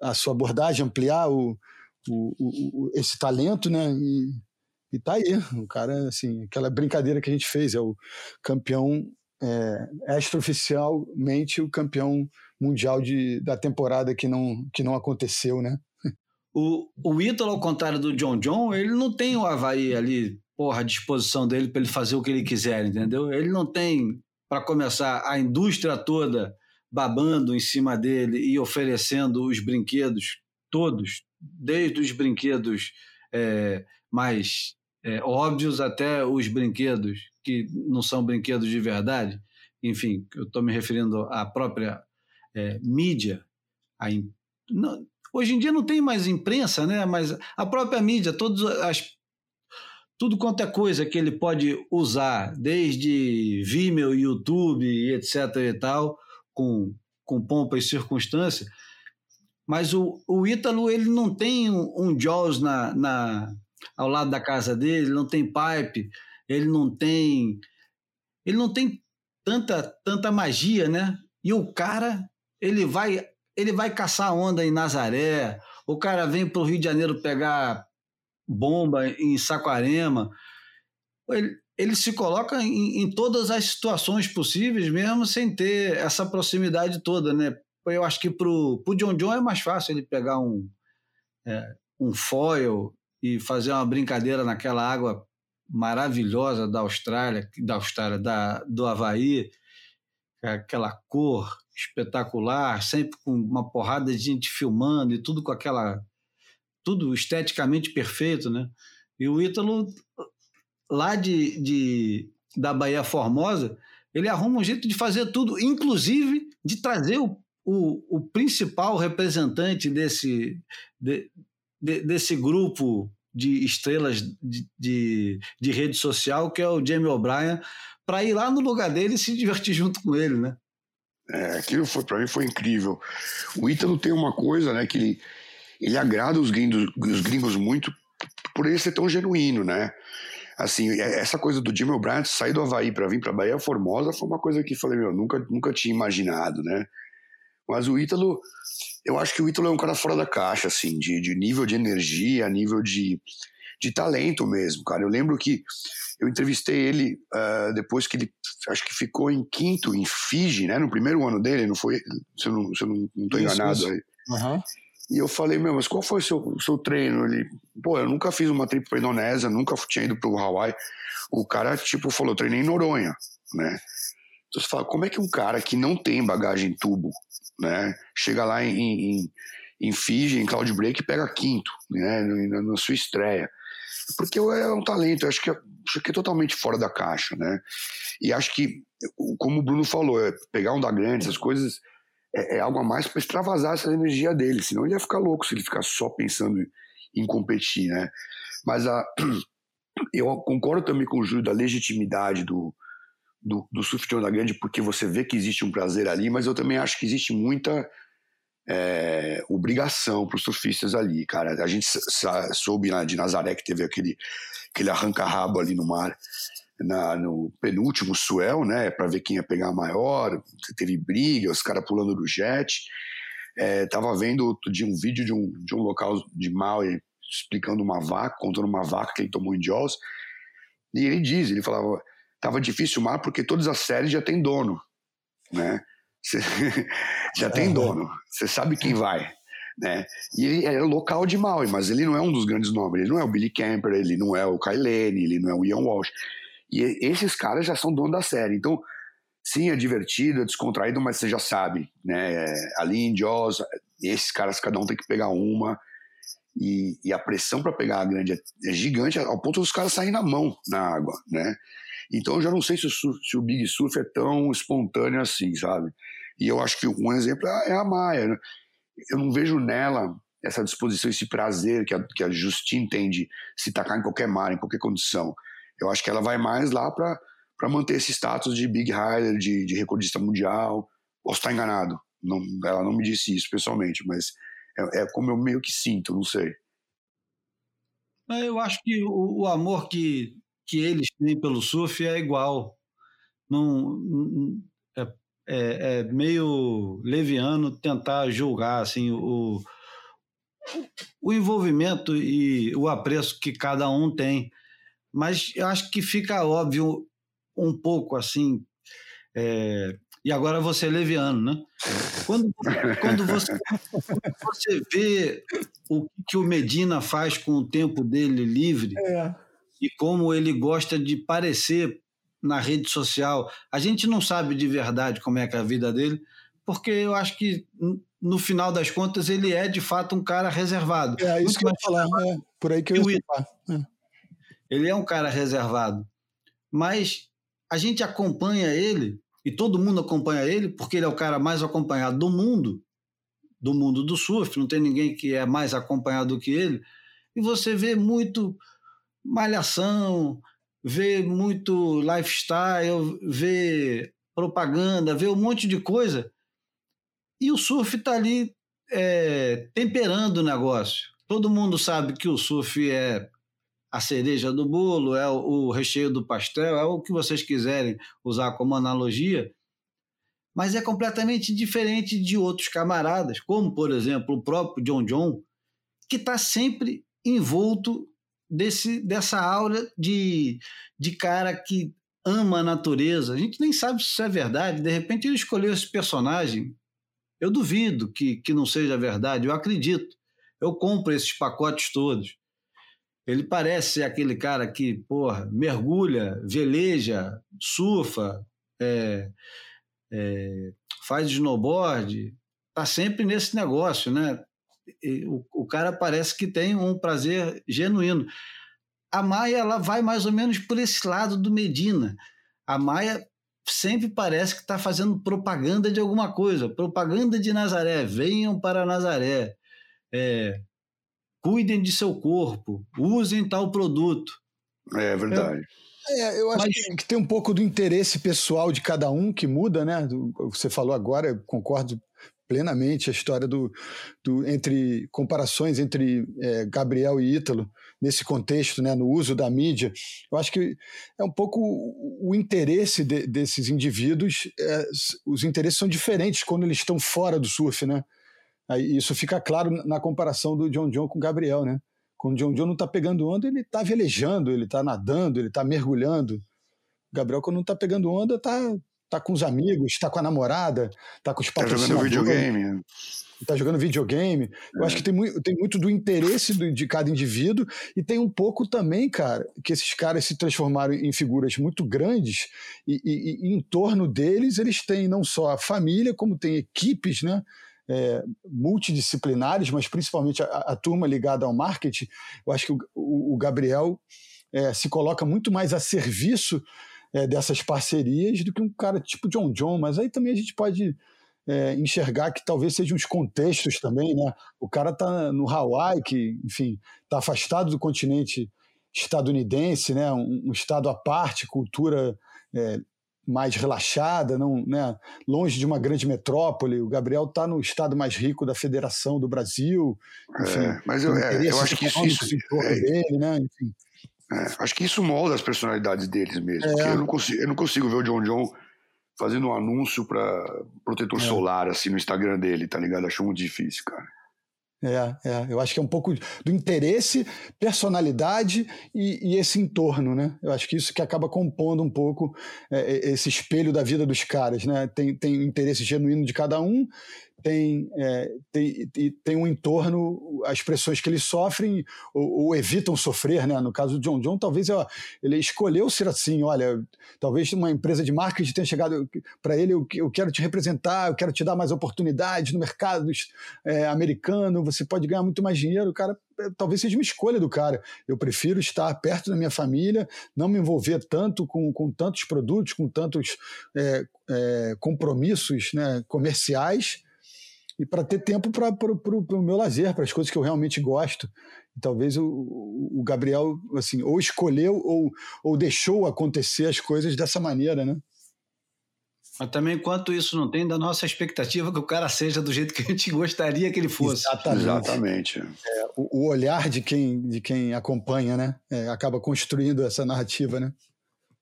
a sua abordagem, ampliar o, o, o, esse talento, né? E, e tá aí, o cara, assim, aquela brincadeira que a gente fez, é o campeão é, extraoficialmente o campeão mundial de, da temporada que não, que não aconteceu, né? O, o Ítalo, ao contrário do John John, ele não tem o Havaí ali porra, à disposição dele para ele fazer o que ele quiser, entendeu? Ele não tem, para começar, a indústria toda babando em cima dele e oferecendo os brinquedos todos, desde os brinquedos é, mais é, óbvios até os brinquedos que não são brinquedos de verdade. Enfim, eu estou me referindo à própria é, mídia. In... não, hoje em dia não tem mais imprensa, né? mas a própria mídia, todas as tudo quanto é coisa que ele pode usar, desde Vimeo, YouTube, etc. e tal, com, com pompa e circunstância. Mas o, o Ítalo ele não tem um, um Jaws na, na, ao lado da casa dele, não tem pipe, ele não tem. Ele não tem tanta, tanta magia, né? E o cara, ele vai, ele vai caçar onda em Nazaré, o cara vem para o Rio de Janeiro pegar bomba em Saquarema. Ele, ele se coloca em, em, todas as situações possíveis, mesmo sem ter essa proximidade toda, né? Eu acho que para o John John é mais fácil ele pegar um, é, um foil e fazer uma brincadeira naquela água maravilhosa da Austrália, da Austrália, da, do Havaí, é aquela cor espetacular, sempre com uma porrada de gente filmando e tudo com aquela tudo esteticamente perfeito, né? E o Ítalo, lá de, de, da Bahia Formosa, ele arruma um jeito de fazer tudo, inclusive de trazer o, o, o principal representante desse, de, de, desse grupo de estrelas de, de, de, rede social, que é o Jamie O'Brien, para ir lá no lugar dele e se divertir junto com ele, né? É, aquilo foi para mim foi incrível. O Ítalo tem uma coisa, né, que ele ele agrada os gringos, os gringos muito por ele ser tão genuíno, né? Assim, é, essa coisa do Jimmy O'Brien sair do Havaí para vir para Bahia Formosa foi uma coisa que falei, meu, nunca, nunca tinha imaginado, né? Mas o Ítalo, eu acho que o Ítalo é um cara fora da caixa, assim, de, de nível de energia, nível de, de talento mesmo, cara. Eu lembro que eu entrevistei ele uh, depois que ele, acho que ficou em quinto em Fiji, né? No primeiro ano dele, não foi? Se eu não, se eu não, não tô enganado isso. aí. Uhum. E eu falei, meu, mas qual foi o seu, seu treino? Ele, pô, eu nunca fiz uma trip pra Indonésia, nunca tinha ido pro Hawaii. O cara, tipo, falou, treinei em Noronha, né? Então você fala, como é que um cara que não tem bagagem em tubo, né, chega lá em, em, em Fiji, em Cloud Break e pega quinto, né, na, na sua estreia? Porque é um talento, eu acho que, é, acho que é totalmente fora da caixa, né? E acho que, como o Bruno falou, é pegar um da grande, essas coisas é, é algo a mais para extravasar essa energia dele, senão ele ia ficar louco se ele ficar só pensando em competir, né? Mas a, <clears throat> eu concordo também com o Júlio da legitimidade do, do, do surf de onda grande, porque você vê que existe um prazer ali, mas eu também acho que existe muita é, obrigação para os surfistas ali, cara. A gente soube né, de Nazaré que teve aquele, aquele arranca-rabo ali no mar na, no penúltimo suel, né, para ver quem ia pegar maior. Teve briga, os caras pulando do jet. É, tava vendo de um vídeo de um, de um local de Maui explicando uma vaca, contando uma vaca que ele tomou em Jaws. E ele diz, ele falava, tava difícil o mar porque todas as séries já tem dono, né? <laughs> Cê, já tem dono, você sabe quem vai, né? E ele é local de Maui, mas ele não é um dos grandes nomes, ele não é o Billy Camper, ele não é o Kailene, ele não é o Ian Walsh. E esses caras já são dono da série, então sim, é divertido, é descontraído, mas você já sabe, né? É, ali em Jaws, esses caras cada um tem que pegar uma e, e a pressão para pegar a grande é, é, gigante ao ponto dos caras saírem na mão na água, né? Então eu já não sei se o, se o Big Surf é tão espontâneo assim, sabe? E eu acho que um exemplo é a Maia. Né? Eu não vejo nela essa disposição, esse prazer que a, que a Justine tem de se tacar em qualquer mar, em qualquer condição. Eu acho que ela vai mais lá para manter esse status de big rider, de, de recordista mundial. Posso estar enganado, não, ela não me disse isso pessoalmente, mas é, é, como eu meio que sinto, não sei. Eu acho que o, o amor que, que eles têm pelo surf é igual. Não, é, é, é, meio leviano tentar julgar assim o, o envolvimento e o apreço que cada um tem. Mas eu acho que fica óbvio um pouco assim. É, e agora você é leviano, né? Quando, <laughs> quando você, você vê o que o Medina faz com o tempo dele livre é. e como ele gosta de parecer na rede social, a gente não sabe de verdade como é que é a vida dele, porque eu acho que no final das contas ele é de fato um cara reservado. É isso que eu ia falar, é por aí que eu ia falar. É. Ele é um cara reservado, mas a gente acompanha ele e todo mundo acompanha ele porque ele é o cara mais acompanhado do mundo, do mundo do surf, não tem ninguém que é mais acompanhado do que ele. E você vê muito malhação, vê muito lifestyle, vê propaganda, vê um monte de coisa. E o surf está ali é, temperando o negócio. Todo mundo sabe que o surf é a cereja do bolo, é o, o recheio do pastel, é o que vocês quiserem usar como analogia, mas é completamente diferente de outros camaradas, como, por exemplo, o próprio John John, que está sempre envolto desse, dessa aura de, de cara que ama a natureza. A gente nem sabe se isso é verdade. De repente ele escolheu esse personagem. Eu duvido que, que não seja verdade, eu acredito. Eu compro esses pacotes todos. Ele parece ser aquele cara que, porra, mergulha, veleja, surfa, é, é, faz snowboard, tá sempre nesse negócio, né? O, o, cara parece que tem um prazer genuíno. A Maia ela vai mais ou menos por esse lado do Medina. A Maia sempre parece que está fazendo propaganda de alguma coisa, propaganda de Nazaré, venham para Nazaré. É, cuidem de seu corpo, usem tal produto. É verdade. É, eu acho Mas... que tem um pouco do interesse pessoal de cada um que muda, né? Você falou agora, eu concordo plenamente a história do, do entre comparações entre é, Gabriel e Ítalo nesse contexto, né, no uso da mídia. Eu acho que é um pouco o interesse de, desses indivíduos. É, os interesses são diferentes quando eles estão fora do surf, né? Aí isso fica claro na comparação do John John com o Gabriel, né? Quando o John John não está pegando onda, ele está velejando, ele está nadando, ele está mergulhando. O Gabriel, quando não está pegando onda, está tá com os amigos, está com a namorada, está com os patrocinadores. Está jogando videogame. Está jogando videogame. É. Eu acho que tem muito, tem muito do interesse do, de cada indivíduo e tem um pouco também, cara, que esses caras se transformaram em figuras muito grandes e, e, e em torno deles eles têm não só a família, como tem equipes, né? É, multidisciplinares, mas principalmente a, a, turma ligada ao marketing, eu acho que o, o, Gabriel é, se coloca muito mais a serviço é, dessas parcerias do que um cara tipo John John, mas aí também a gente pode é, enxergar que talvez sejam os contextos também, né? O cara está no Hawaii, que, enfim, está afastado do continente estadunidense, né? Um, um estado à parte, cultura é, mais relaxada, não, né, longe de uma grande metrópole. O Gabriel está no estado mais rico da Federação do Brasil. Enfim, é, mas eu, é, eu acho que isso, isso é, dele, né? Enfim. É, acho que isso molda as personalidades deles mesmo. É. eu, não consigo, eu não consigo ver o John John fazendo um anúncio para protetor é. solar assim no Instagram dele, tá ligado? Acho muito difícil, cara. É, é, eu acho que é um pouco do interesse, personalidade e, e, esse entorno, né? Eu acho que isso que acaba compondo um pouco é, esse espelho da vida dos caras, né? Tem, tem interesse genuíno de cada um tem, é, tem, tem um entorno, as pressões que eles sofrem ou, ou, evitam sofrer, né? No caso do John John, talvez ó, ele escolheu ser assim, olha, talvez uma empresa de marketing tenha chegado para ele, eu, eu, quero te representar, eu quero te dar mais oportunidades no mercado é, americano, você pode ganhar muito mais dinheiro, cara, é, talvez seja uma escolha do cara. Eu prefiro estar perto da minha família, não me envolver tanto com, com tantos produtos, com tantos é, é, compromissos né, comerciais, e para ter tempo para o meu lazer, para as coisas que eu realmente gosto. E talvez o, o, Gabriel assim ou escolheu ou, ou deixou acontecer as coisas dessa maneira, né? Mas também, enquanto isso não tem, da nossa expectativa que o cara seja do jeito que a gente gostaria que ele fosse. Exatamente. Exatamente. É, o, o, olhar de quem, de quem acompanha, né? É, acaba construindo essa narrativa, né?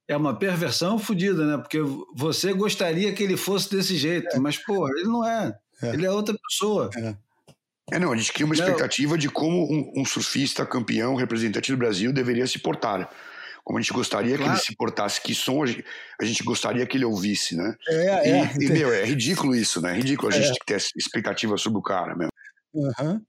É uma perversão fodida, né? Porque você gostaria que ele fosse desse jeito, é. mas, pô, ele não é. É. Ele é outra pessoa. É. É, não, a gente cria uma expectativa de como um, um, surfista campeão, representante do Brasil, deveria se portar. Como a gente gostaria claro. que ele se portasse, que som a gente, a gente gostaria que ele ouvisse, né? É, e, é. E, meu, é ridículo isso, né? É ridículo a gente é. ter expectativa sobre o cara mesmo. Uhum.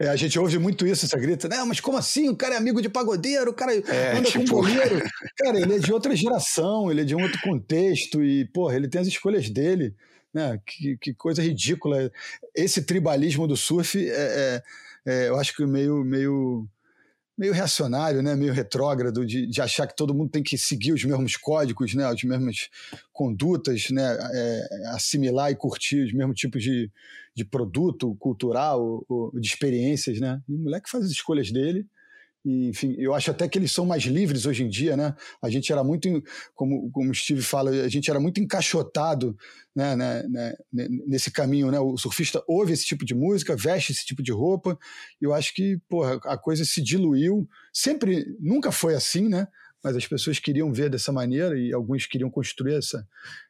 É, a gente ouve muito isso, essa grita, né? Mas como assim? O cara é amigo de pagodeiro, o cara é, anda tipo... com boleiro. <laughs> Cara, ele é de outra geração, ele é de um outro contexto e, porra, ele tem as escolhas dele. Né? Que, que coisa ridícula. Esse tribalismo do surf é, é, é, eu acho que meio, meio, meio reacionário, né? meio retrógrado, de, de, achar que todo mundo tem que seguir os mesmos códigos, né? as mesmas condutas, né? É, assimilar e curtir os mesmos tipos de, de produto cultural, ou, de experiências. Né? E o moleque faz as escolhas dele enfim, eu acho até que eles são mais livres hoje em dia, né? A gente era muito, como, como o Steve fala, a gente era muito encaixotado né, né, né, nesse caminho, né? O surfista ouve esse tipo de música, veste esse tipo de roupa, e eu acho que, porra, a coisa se diluiu. Sempre, nunca foi assim, né? Mas as pessoas queriam ver dessa maneira e alguns queriam construir essa,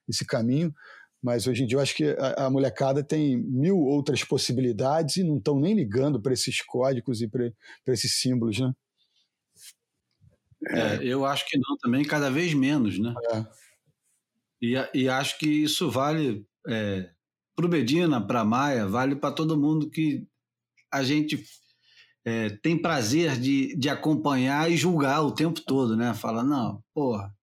esse caminho. Mas hoje em dia eu acho que a, a molecada tem mil outras possibilidades e não estão nem ligando para esses códigos e para esses símbolos, né? É, eu acho que não também, cada vez menos, né? É. E, e acho que isso vale é, para o Bedina, para a Maia, vale para todo mundo que a gente é, tem prazer de, de acompanhar e julgar o tempo todo, né? Fala, não, porra,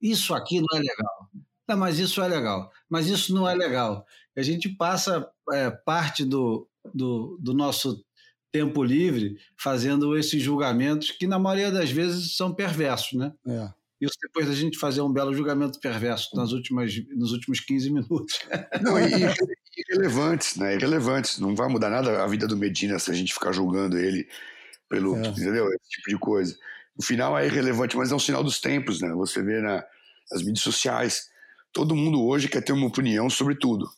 isso aqui não é legal. Não, mas isso é legal. Mas isso não é legal. A gente passa é, parte do, do, do nosso tempo livre fazendo esses julgamentos que, na maioria das vezes, são perversos, né? É. Isso depois da gente fazer um belo julgamento perverso nas últimas, nos últimos 15 minutos. <laughs> Não, e, irrelevantes, né? Irrelevantes. Não vai mudar nada a vida do Medina se a gente ficar julgando ele pelo, é. entendeu? Esse tipo de coisa. No final é irrelevante, mas é um sinal dos tempos, né? Você vê na, nas mídias sociais, todo mundo hoje quer ter uma opinião sobre tudo.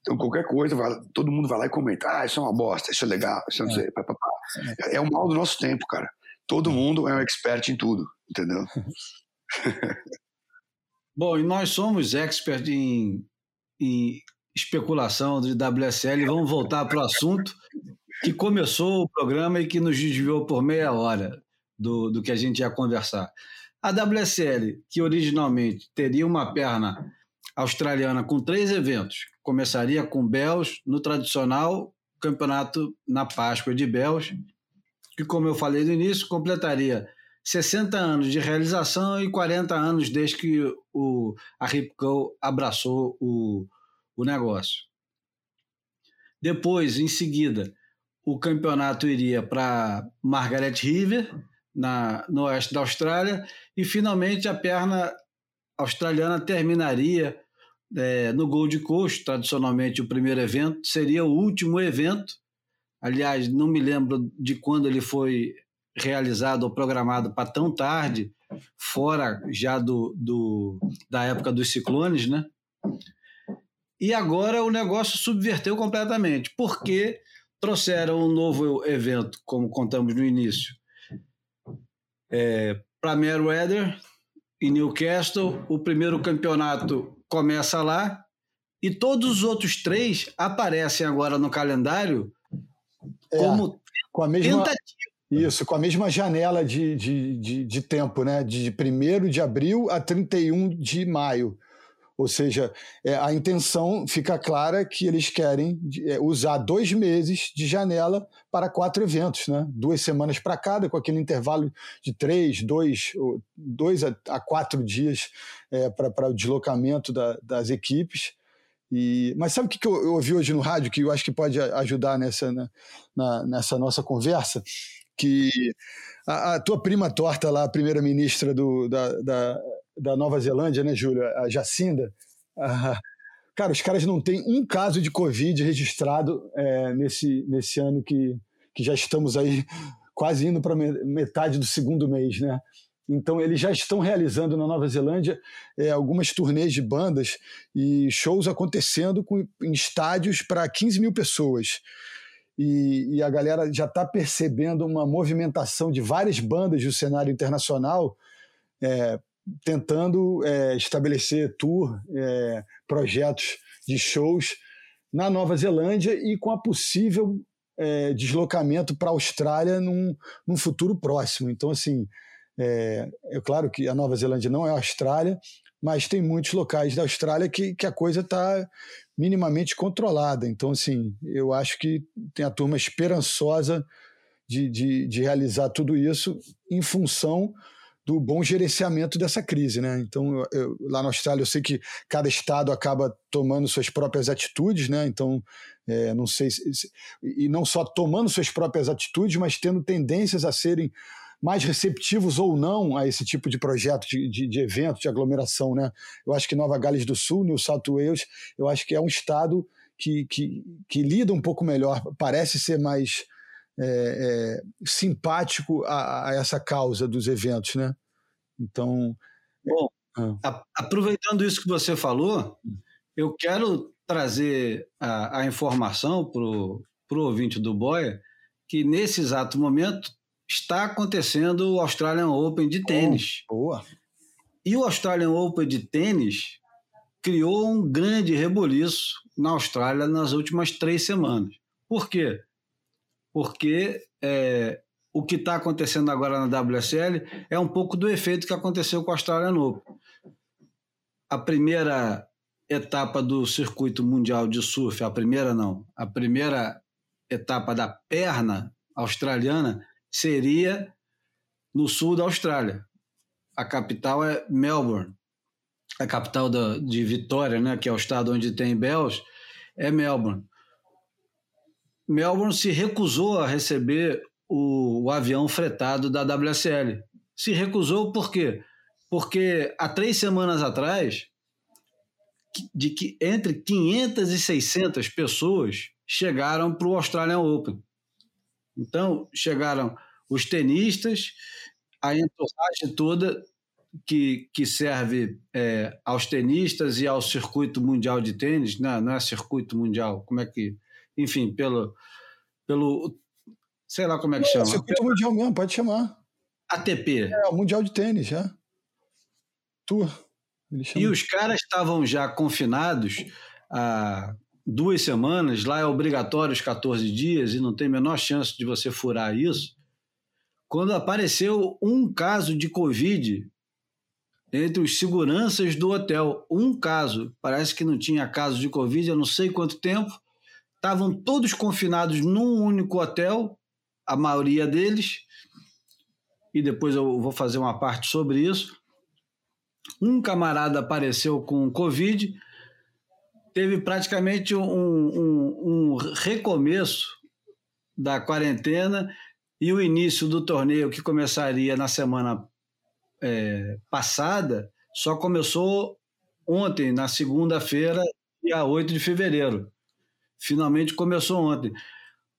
Então, qualquer coisa, vai, todo mundo vai lá e comenta: ah, isso é uma bosta, isso é legal, isso não é. sei. Pá, pá, pá. É. é o mal do nosso tempo, cara. Todo mundo é um expert em tudo, entendeu? <laughs> Bom, e nós somos expert em, em especulação de WSL. Vamos voltar para o assunto que começou o programa e que nos desviou por meia hora do, do que a gente ia conversar. A WSL, que originalmente teria uma perna australiana com três eventos, começaria com Bells no tradicional campeonato na Páscoa de Bells, que, como eu falei no início, completaria 60 anos de realização e 40 anos desde que o, a Ripco abraçou o, o negócio. Depois, em seguida, o campeonato iria para Margaret River, na, no oeste da Austrália, e finalmente a perna australiana terminaria é, no Gold Coast, tradicionalmente o primeiro evento, seria o último evento. Aliás, não me lembro de quando ele foi realizado ou programado para tão tarde, fora já do, do, da época dos ciclones, né? E agora o negócio subverteu completamente, porque trouxeram um novo evento, como contamos no início, é, para Merweather, em Newcastle. O primeiro campeonato começa lá e todos os outros três aparecem agora no calendário é, como com a mesma, tentativa. Isso, com a mesma janela de, de, de, de tempo, né? De 1 de abril a 31 de maio. Ou seja, é, a intenção fica clara que eles querem é, usar dois meses de janela para quatro eventos, né? duas semanas para cada, com aquele intervalo de três, dois, dois a, a quatro dias é, para o deslocamento da, das equipes. E, mas sabe o que, que eu, eu, ouvi hoje no rádio que eu acho que pode ajudar nessa, né, na, nessa nossa conversa? Que a, a, tua prima torta lá, a primeira-ministra da, da da Nova Zelândia, né, Júlia? A Jacinda. Ah, cara, os caras não têm um caso de Covid registrado é, nesse, nesse ano que, que já estamos aí quase indo para metade do segundo mês, né? Então, eles já estão realizando na Nova Zelândia é, algumas turnês de bandas e shows acontecendo com, em estádios para 15 mil pessoas. E, e a galera já está percebendo uma movimentação de várias bandas do cenário internacional é, tentando é, estabelecer tour, é, projetos de shows na Nova Zelândia e com a possível é, deslocamento para a Austrália num, num, futuro próximo. Então, assim, é, é, claro que a Nova Zelândia não é a Austrália, mas tem muitos locais da Austrália que, que a coisa está minimamente controlada. Então, assim, eu acho que tem a turma esperançosa de, de, de realizar tudo isso em função do bom gerenciamento dessa crise, né? Então, eu, lá na Austrália, eu sei que cada estado acaba tomando suas próprias atitudes, né? Então, é, não sei se, se, e não só tomando suas próprias atitudes, mas tendo tendências a serem mais receptivos ou não a esse tipo de projeto, de, de, de evento, de aglomeração, né? Eu acho que Nova Gales do Sul, New South Wales, eu acho que é um estado que, que, que lida um pouco melhor, parece ser mais é, é, simpático a, a, essa causa dos eventos, né? Então. Bom, ah. aproveitando isso que você falou, eu quero trazer a, a informação para o ouvinte do Boia que nesse exato momento está acontecendo o Australian Open de tênis. Oh, boa. E o Australian Open de tênis criou um grande reboliço na Austrália nas últimas três semanas. Por quê? Porque é, o que está acontecendo agora na WSL é um pouco do efeito que aconteceu com a Austrália Open. A primeira etapa do circuito mundial de surf, a primeira não, a primeira etapa da perna australiana seria no sul da Austrália. A capital é Melbourne. A capital da, de Vitória, né, que é o estado onde tem Bells, é Melbourne. Melbourne se recusou a receber o, o, avião fretado da WSL. Se recusou por quê? Porque há três semanas atrás, de que entre 500 e 600 pessoas chegaram para o Australian Open. Então, chegaram os tenistas, a entourage toda que, que serve é, aos tenistas e ao circuito mundial de tênis, não, né? não é circuito mundial, como é que enfim, pelo, pelo sei lá como é que é, chama. Circuito Mundial mesmo, pode chamar. ATP. É, o Mundial de Tênis, já. Tour. E os caras estavam já confinados há duas semanas, lá é obrigatório os 14 dias e não tem a menor chance de você furar isso. Quando apareceu um caso de Covid entre os seguranças do hotel, um caso, parece que não tinha caso de Covid há não sei quanto tempo, estavam todos confinados num único hotel, a maioria deles, e depois eu vou fazer uma parte sobre isso. Um camarada apareceu com Covid, teve praticamente um, um, um recomeço da quarentena e o início do torneio, que começaria na semana é, passada, só começou ontem, na segunda-feira, dia 8 de fevereiro finalmente começou ontem.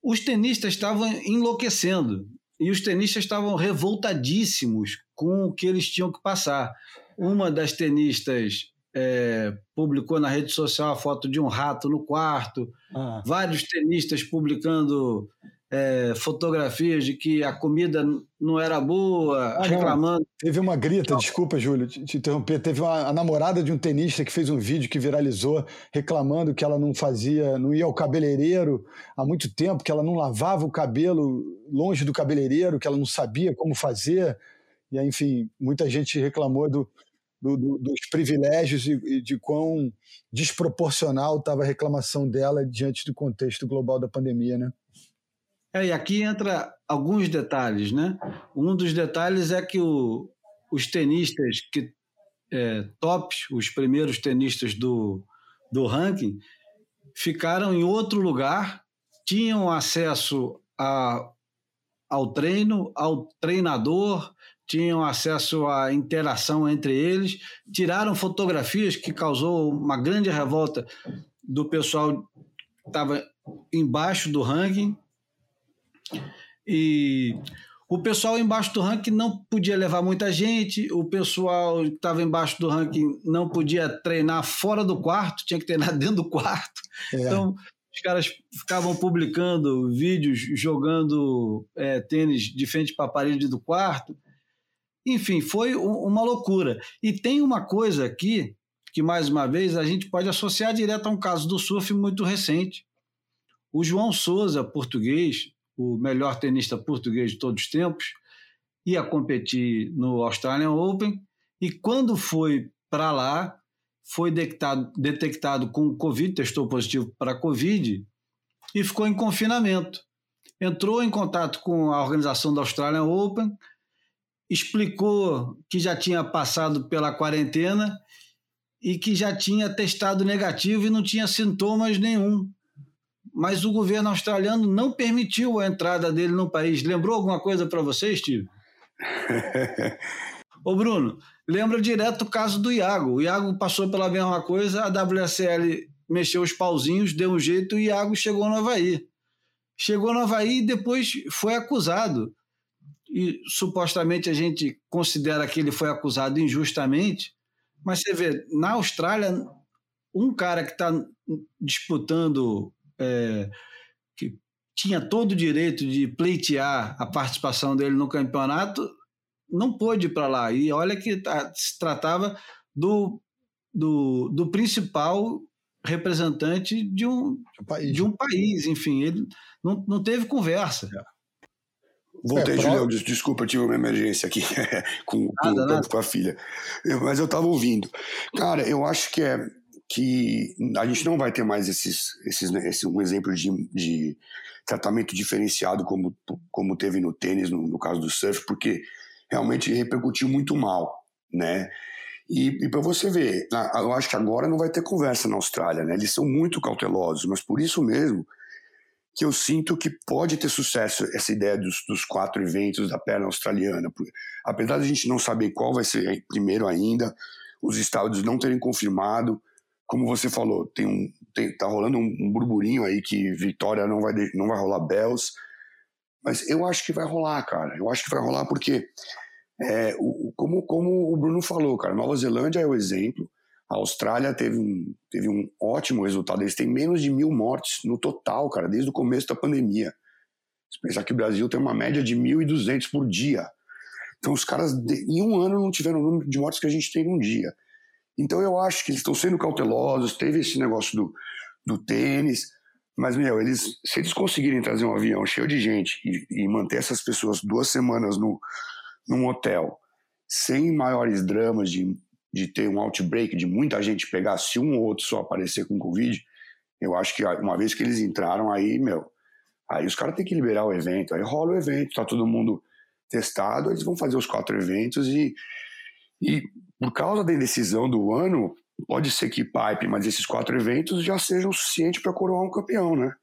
Os tenistas estavam enlouquecendo e os tenistas estavam revoltadíssimos com o que eles tinham que passar. Uma das tenistas é, publicou na rede social a foto de um rato no quarto, ah. vários tenistas publicando é, fotografias de que a comida não era boa, ah, reclamando. Não. Teve uma grita, desculpa, Júlio, te, te interromper. Teve uma, a namorada de um tenista que fez um vídeo que viralizou reclamando que ela não fazia, não ia ao cabeleireiro há muito tempo, que ela não lavava o cabelo longe do cabeleireiro, que ela não sabia como fazer. E aí, enfim, muita gente reclamou do, do, do, dos privilégios e, e, de quão desproporcional estava a reclamação dela diante do contexto global da pandemia, né? É, e aqui entra alguns detalhes, né? Um dos detalhes é que o, os tenistas que é, tops, os primeiros tenistas do, do ranking, ficaram em outro lugar, tinham acesso a, ao treino, ao treinador, tinham acesso à interação entre eles, tiraram fotografias que causou uma grande revolta do pessoal que estava embaixo do ranking, e o pessoal embaixo do ranking não podia levar muita gente, o pessoal que estava embaixo do ranking não podia treinar fora do quarto, tinha que treinar <laughs> dentro do quarto. É. Então, os caras ficavam publicando vídeos jogando é, tênis de frente para a parede do quarto. Enfim, foi uma loucura. E tem uma coisa aqui que, mais uma vez, a gente pode associar direto a um caso do surf muito recente. O João Souza, português, o melhor tenista português de todos os tempos, ia competir no Australian Open e quando foi para lá, foi detectado, detectado com Covid, testou positivo para Covid e ficou em confinamento. Entrou em contato com a organização da Australian Open, explicou que já tinha passado pela quarentena e que já tinha testado negativo e não tinha sintomas nenhum mas o governo australiano não permitiu a entrada dele no país. Lembrou alguma coisa para você, Steve? <laughs> Ô Bruno, lembra direto o caso do Iago. O Iago passou pela mesma coisa, a WSL mexeu os pauzinhos, deu um jeito e o Iago chegou no Havaí. Chegou no Havaí e depois foi acusado. E supostamente a gente considera que ele foi acusado injustamente, mas você vê, na Austrália, um cara que está disputando é, que tinha todo o direito de pleitear a participação dele no campeonato, não pôde ir para lá. E olha que tá, se tratava do, do, do principal representante de um, de um, país. de um país. Enfim, ele não, não teve conversa. É. Voltei, é, Julião, desculpa, eu tive uma emergência aqui <laughs> com, nada, com, com, a filha. Mas eu estava ouvindo. Cara, eu acho que é, que a gente não vai ter mais esses, esses né, esse, um exemplo de, de tratamento diferenciado como, como teve no tênis, no, no caso do surf, porque realmente repercutiu muito mal, né? E, e para você ver, eu acho que agora não vai ter conversa na Austrália, né? Eles são muito cautelosos, mas por isso mesmo que eu sinto que pode ter sucesso essa ideia dos, dos quatro eventos da perna australiana. Apesar de a gente não saber qual vai ser primeiro ainda, os estados não terem confirmado, como você falou, tem um, tem, tá rolando um, burburinho aí que Vitória não vai, não vai rolar Bells, mas eu acho que vai rolar, cara. Eu acho que vai rolar porque, é, o, como, como o Bruno falou, cara, Nova Zelândia é o exemplo. A Austrália teve um, teve um ótimo resultado. Eles têm menos de mil mortes no total, cara, desde o começo da pandemia. Se pensar que o Brasil tem uma média de 1.200 por dia. Então, os caras, em um ano, não tiveram o número de mortes que a gente tem num dia. Então eu acho que eles estão sendo cautelosos, teve esse negócio do, do tênis, mas, meu, eles, se eles conseguirem trazer um avião cheio de gente e, e manter essas pessoas duas semanas no, num hotel, sem maiores dramas de, de ter um outbreak, de muita gente pegar, se um ou outro só aparecer com Covid, eu acho que uma vez que eles entraram aí, meu, aí os caras têm que liberar o evento, aí rola o evento, tá todo mundo testado, eles vão fazer os quatro eventos e, e por causa da indecisão do ano, pode ser que Pipe, mas esses quatro eventos já sejam suficientes para coroar um campeão, né?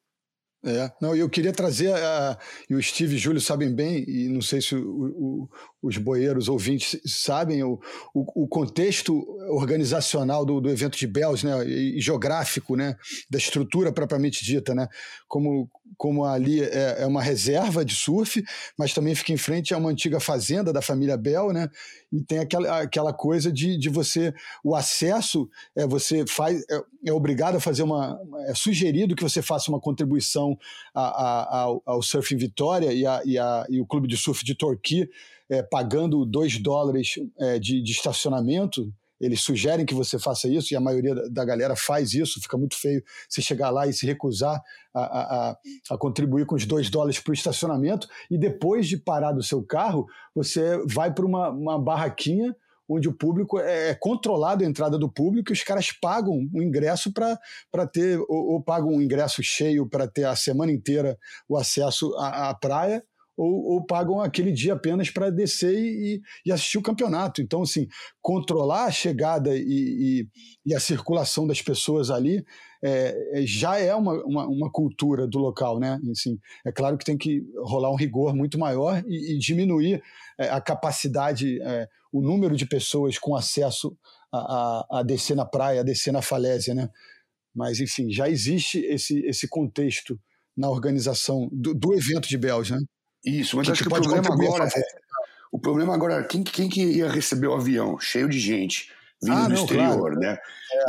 É, não, eu queria trazer, uh, e o Steve e o Júlio sabem bem, e não sei se o, o, os boeiros ouvintes sabem, o, o contexto organizacional do, do, evento de Bells, né, e geográfico, né, da estrutura propriamente dita, né, como como ali é, é, uma reserva de surf, mas também fica em frente a uma antiga fazenda da família Bell, né? E tem aquela, aquela coisa de, de você, o acesso, é, você faz, é, é obrigado a fazer uma, é sugerido que você faça uma contribuição a, a, ao, ao Surf Vitória e, a, e, a, e o Clube de Surf de Torquay, é, pagando 2 dólares é, de, de estacionamento, eles sugerem que você faça isso e a maioria da galera faz isso. Fica muito feio você chegar lá e se recusar a, a, a contribuir com os dois dólares para o estacionamento e depois de parar do seu carro, você vai para uma, uma barraquinha onde o público é, é controlado a entrada do público e os caras pagam o ingresso para ter, ou, ou, pagam um ingresso cheio para ter a semana inteira o acesso à, à praia, ou, ou pagam aquele dia apenas para descer e, e, assistir o campeonato. Então, assim, controlar a chegada e, e, e a circulação das pessoas ali é, é, já é uma, uma, uma, cultura do local, né? Assim, é claro que tem que rolar um rigor muito maior e, diminuir é, a capacidade, é, o número de pessoas com acesso a, a, a descer na praia, a descer na falésia, né? Mas, enfim, já existe esse, esse contexto na organização do, do evento de Bells, né? Isso, mas que acho que, o problema agora é, o problema agora é quem, quem que ia receber o avião cheio de gente vindo ah, do não, exterior, claro. né?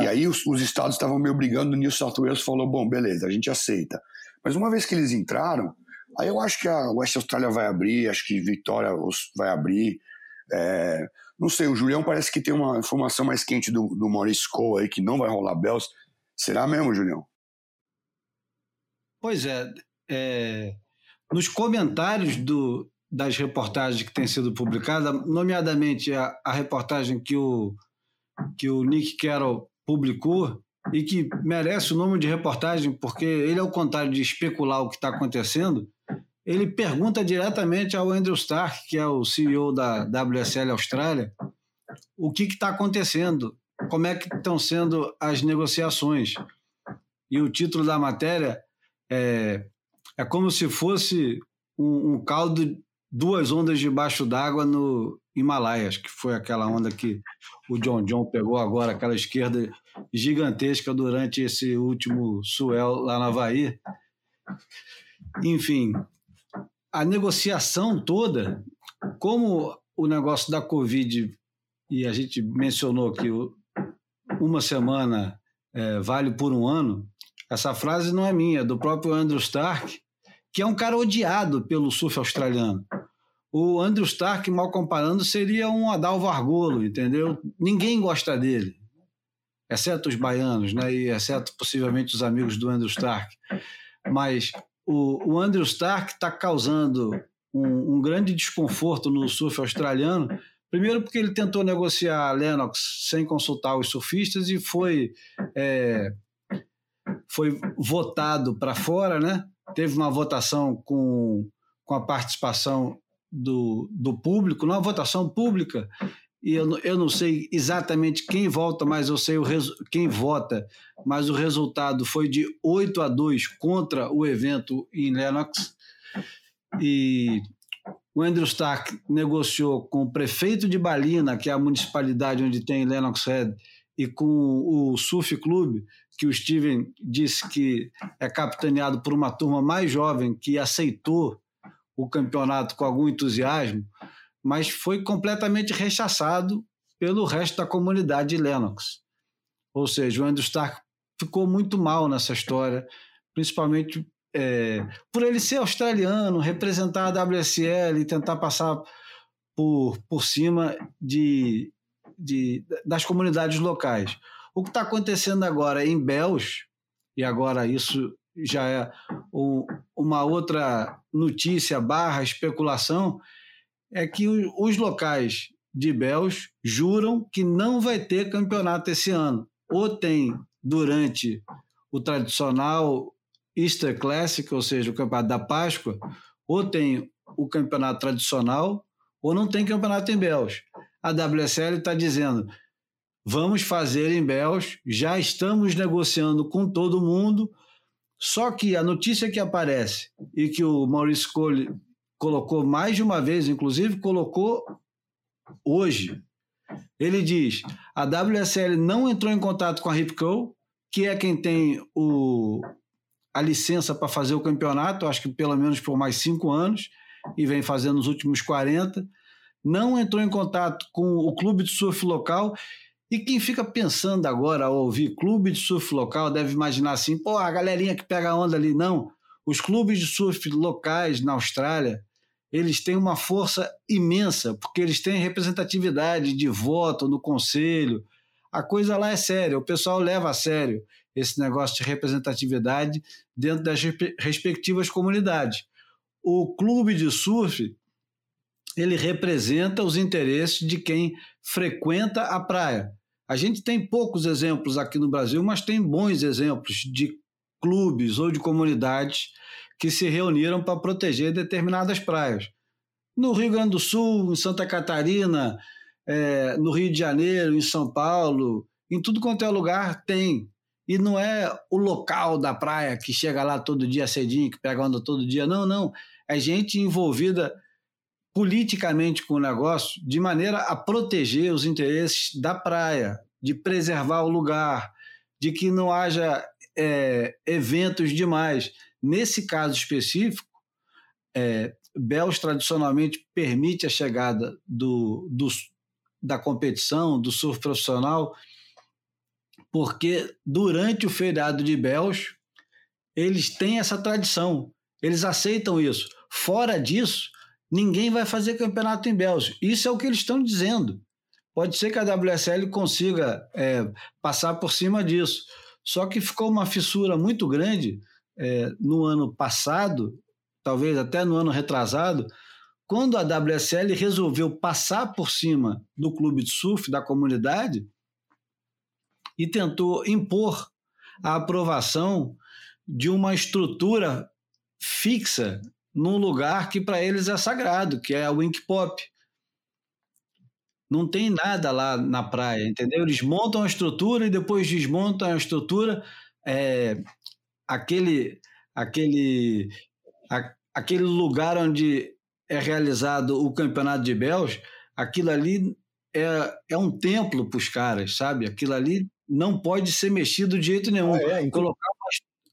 É. E aí os, os estados estavam me obrigando, o New South Wales falou, bom, beleza, a gente aceita. Mas uma vez que eles entraram, aí eu acho que a West Australia vai abrir, acho que Vitória vai abrir. É, não sei, o Julião parece que tem uma informação mais quente do, do Maurice Cole aí, que não vai rolar Bells. Será mesmo, Julião? Pois é, é nos comentários do, das reportagens que têm sido publicadas, nomeadamente a, a reportagem que o, que o Nick Carroll publicou, e que merece o nome de reportagem, porque ele, ao contrário de especular o que está acontecendo, ele pergunta diretamente ao Andrew Stark, que é o CEO da WSL Austrália, o que está acontecendo, como é que estão sendo as negociações. E o título da matéria é é como se fosse um, um caldo, duas ondas debaixo d'água no Himalaias, que foi aquela onda que o John John pegou agora, aquela esquerda gigantesca durante esse último suel lá na Havaí. Enfim, a negociação toda, como o negócio da Covid, e a gente mencionou que uma semana é, vale por um ano, essa frase não é minha, é do próprio Andrew Stark, que é um cara odiado pelo surf australiano. O Andrew Stark, mal comparando, seria um Adalvo Argolo, entendeu? Ninguém gosta dele, exceto os baianos, né? e exceto possivelmente os amigos do Andrew Stark. Mas o, o Andrew Stark está causando um, um, grande desconforto no surf australiano, primeiro porque ele tentou negociar a Lennox sem consultar os surfistas e foi, é, foi votado para fora, né? Teve uma votação com, com a participação do, do público, uma votação pública, e eu, eu não sei exatamente quem vota, mas eu sei o quem vota, mas o resultado foi de 8 a 2 contra o evento em Lennox. E o Andrew Stark negociou com o prefeito de Balina, que é a municipalidade onde tem Lennox Head, e com o Surf Club, que o Steven disse que é capitaneado por uma turma mais jovem que aceitou o campeonato com algum entusiasmo, mas foi completamente rechaçado pelo resto da comunidade de Lennox. Ou seja, o Andrew Stark ficou muito mal nessa história, principalmente é, por ele ser australiano, representar a WSL e tentar passar por, por cima de, de, das comunidades locais. O que está acontecendo agora em Bells, e agora isso já é o, uma outra notícia barra especulação, é que os locais de Bells juram que não vai ter campeonato esse ano. Ou tem durante o tradicional Easter Classic, ou seja, o campeonato da Páscoa, ou tem o campeonato tradicional, ou não tem campeonato em Bells. A WSL está dizendo: Vamos fazer em Bells, já estamos negociando com todo mundo. Só que a notícia que aparece e que o Maurício Cole colocou mais de uma vez, inclusive colocou hoje, ele diz: a WSL não entrou em contato com a Ripco, que é quem tem o, a licença para fazer o campeonato, acho que pelo menos por mais cinco anos, e vem fazendo nos últimos 40. Não entrou em contato com o clube de surf local. E quem fica pensando agora ao ouvir clube de surf local deve imaginar assim: pô, a galerinha que pega onda ali. Não. Os clubes de surf locais na Austrália eles têm uma força imensa, porque eles têm representatividade de voto no conselho. A coisa lá é séria, o pessoal leva a sério esse negócio de representatividade dentro das respectivas comunidades. O clube de surf ele representa os interesses de quem frequenta a praia. A gente tem poucos exemplos aqui no Brasil, mas tem bons exemplos de clubes ou de comunidades que se reuniram para proteger determinadas praias. No Rio Grande do Sul, em Santa Catarina, é, no Rio de Janeiro, em São Paulo, em tudo quanto é lugar tem. E não é o local da praia que chega lá todo dia cedinho, que pega onda todo dia. Não, não. É gente envolvida politicamente com o negócio de maneira a proteger os interesses da praia, de preservar o lugar, de que não haja é, eventos demais. Nesse caso específico, é, tradicionalmente permite a chegada do, do, da competição, do surf profissional, porque durante o feriado de Bells, eles têm essa tradição, eles aceitam isso. Fora disso, ninguém vai fazer campeonato em Bells. Isso é o que eles estão dizendo. Pode ser que a WSL consiga é, passar por cima disso. Só que ficou uma fissura muito grande é, no ano passado, talvez até no ano retrasado, quando a WSL resolveu passar por cima do clube de surf, da comunidade, e tentou impor a aprovação de uma estrutura fixa num lugar que para eles é sagrado, que é a Wink Pop. Não tem nada lá na praia, entendeu? Eles montam a estrutura e depois desmontam a estrutura. É, aquele, aquele, a, aquele lugar onde é realizado o campeonato de Bells, aquilo ali é, é um templo para os caras, sabe? Aquilo ali não pode ser mexido de jeito nenhum. Ah, é, então... Colocar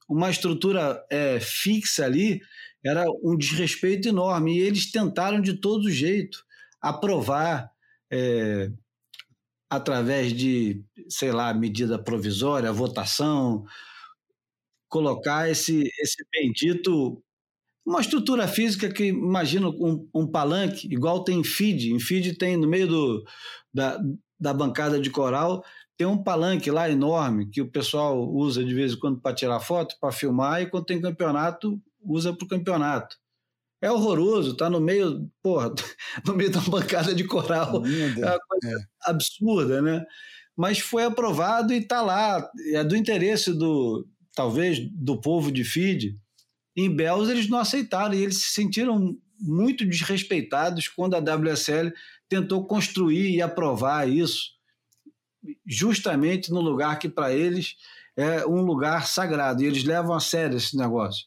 uma, uma estrutura é, fixa ali era um desrespeito enorme. E eles tentaram de todo jeito aprovar é, através de, sei lá, medida provisória, votação, colocar esse, esse bendito. Uma estrutura física que, imagina, um, um palanque, igual tem em feed. Em feed tem no meio do, da, da bancada de coral, tem um palanque lá enorme que o pessoal usa de vez em quando para tirar foto, para filmar, e quando tem campeonato, usa para o campeonato. É horroroso, tá no meio, porra, <laughs> no meio da bancada de coral. É uma coisa é. absurda, né? Mas foi aprovado e está lá. É do interesse do, talvez, do povo de Fide. Em Bells eles não aceitaram e eles se sentiram muito desrespeitados quando a WSL tentou construir e aprovar isso, justamente no lugar que para eles é um lugar sagrado. E eles levam a sério esse negócio.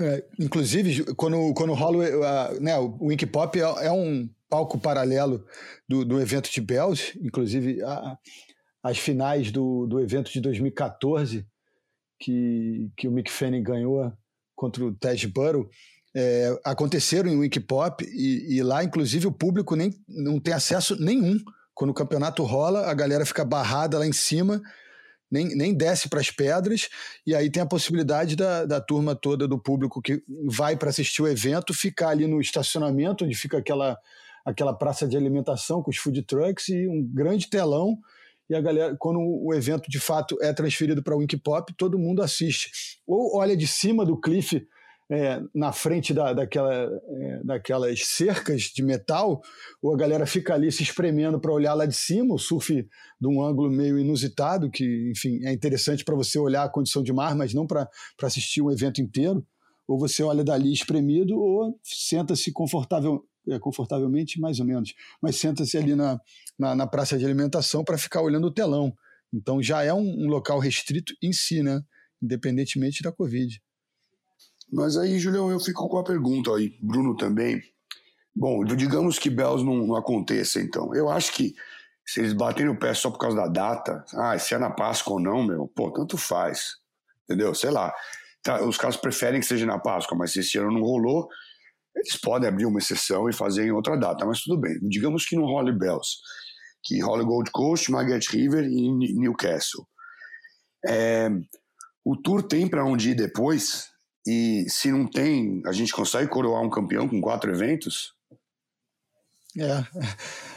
É, inclusive, quando, quando rola uh, né, o Wink Pop é, é, um palco paralelo do, do evento de Bells, inclusive a, as finais do, do evento de 2014 que, que o Mick Fanning ganhou contra o Ted Burrow, é, aconteceram em Wikipop e, e lá, inclusive, o público nem, não tem acesso nenhum. Quando o campeonato rola, a galera fica barrada lá em cima, nem, nem desce para as pedras, e aí tem a possibilidade da, da turma toda do público que vai para assistir o evento ficar ali no estacionamento, onde fica aquela, aquela praça de alimentação com os food trucks e um grande telão e a galera, quando o evento de fato é transferido para o Wink Pop, todo mundo assiste. Ou olha de cima do cliff, é, na frente da, daquela, é, daquelas cercas de metal, ou a galera fica ali se espremendo para olhar lá de cima, o surf de um ângulo meio inusitado, que, enfim, é interessante para você olhar a condição de mar, mas não para assistir um evento inteiro. Ou você olha dali espremido, ou senta-se confortável, é, confortavelmente, mais ou menos, mas senta-se ali na, na, na, praça de alimentação para ficar olhando o telão. Então já é um, um, local restrito em si, né? independentemente da Covid. Mas aí, Julião, eu fico com a pergunta aí, Bruno também. Bom, digamos que Bells não, não aconteça, então. Eu acho que se eles baterem o pé só por causa da data, ah, se é na Páscoa ou não, meu, pô, tanto faz. Entendeu? Sei lá. tá, os caras preferem que seja na Páscoa, mas se esse ano não rolou, eles podem abrir uma exceção e fazer em outra data, mas tudo bem. Digamos que não role Bells, que rola Gold Coast, Margaret River e Newcastle. É, o Tour tem para onde ir depois, e se não tem, a gente consegue coroar um campeão com quatro eventos? É,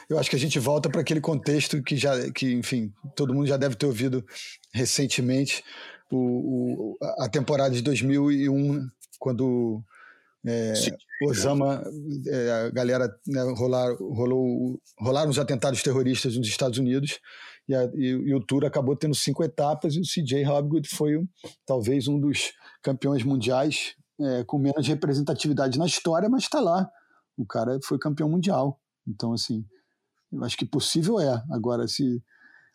eu acho que a gente volta para aquele contexto que já, que enfim, todo mundo já deve ter ouvido recentemente o, o a temporada de 2001, quando é, Osama, é, a galera né, rolar, rolou, rolaram os atentados terroristas nos Estados Unidos e, a, e, e, o Tour acabou tendo cinco etapas e o CJ Hobgood foi talvez um dos campeões mundiais é, com menos representatividade na história, mas está lá. O cara foi campeão mundial. Então, assim, eu acho que possível é. Agora, se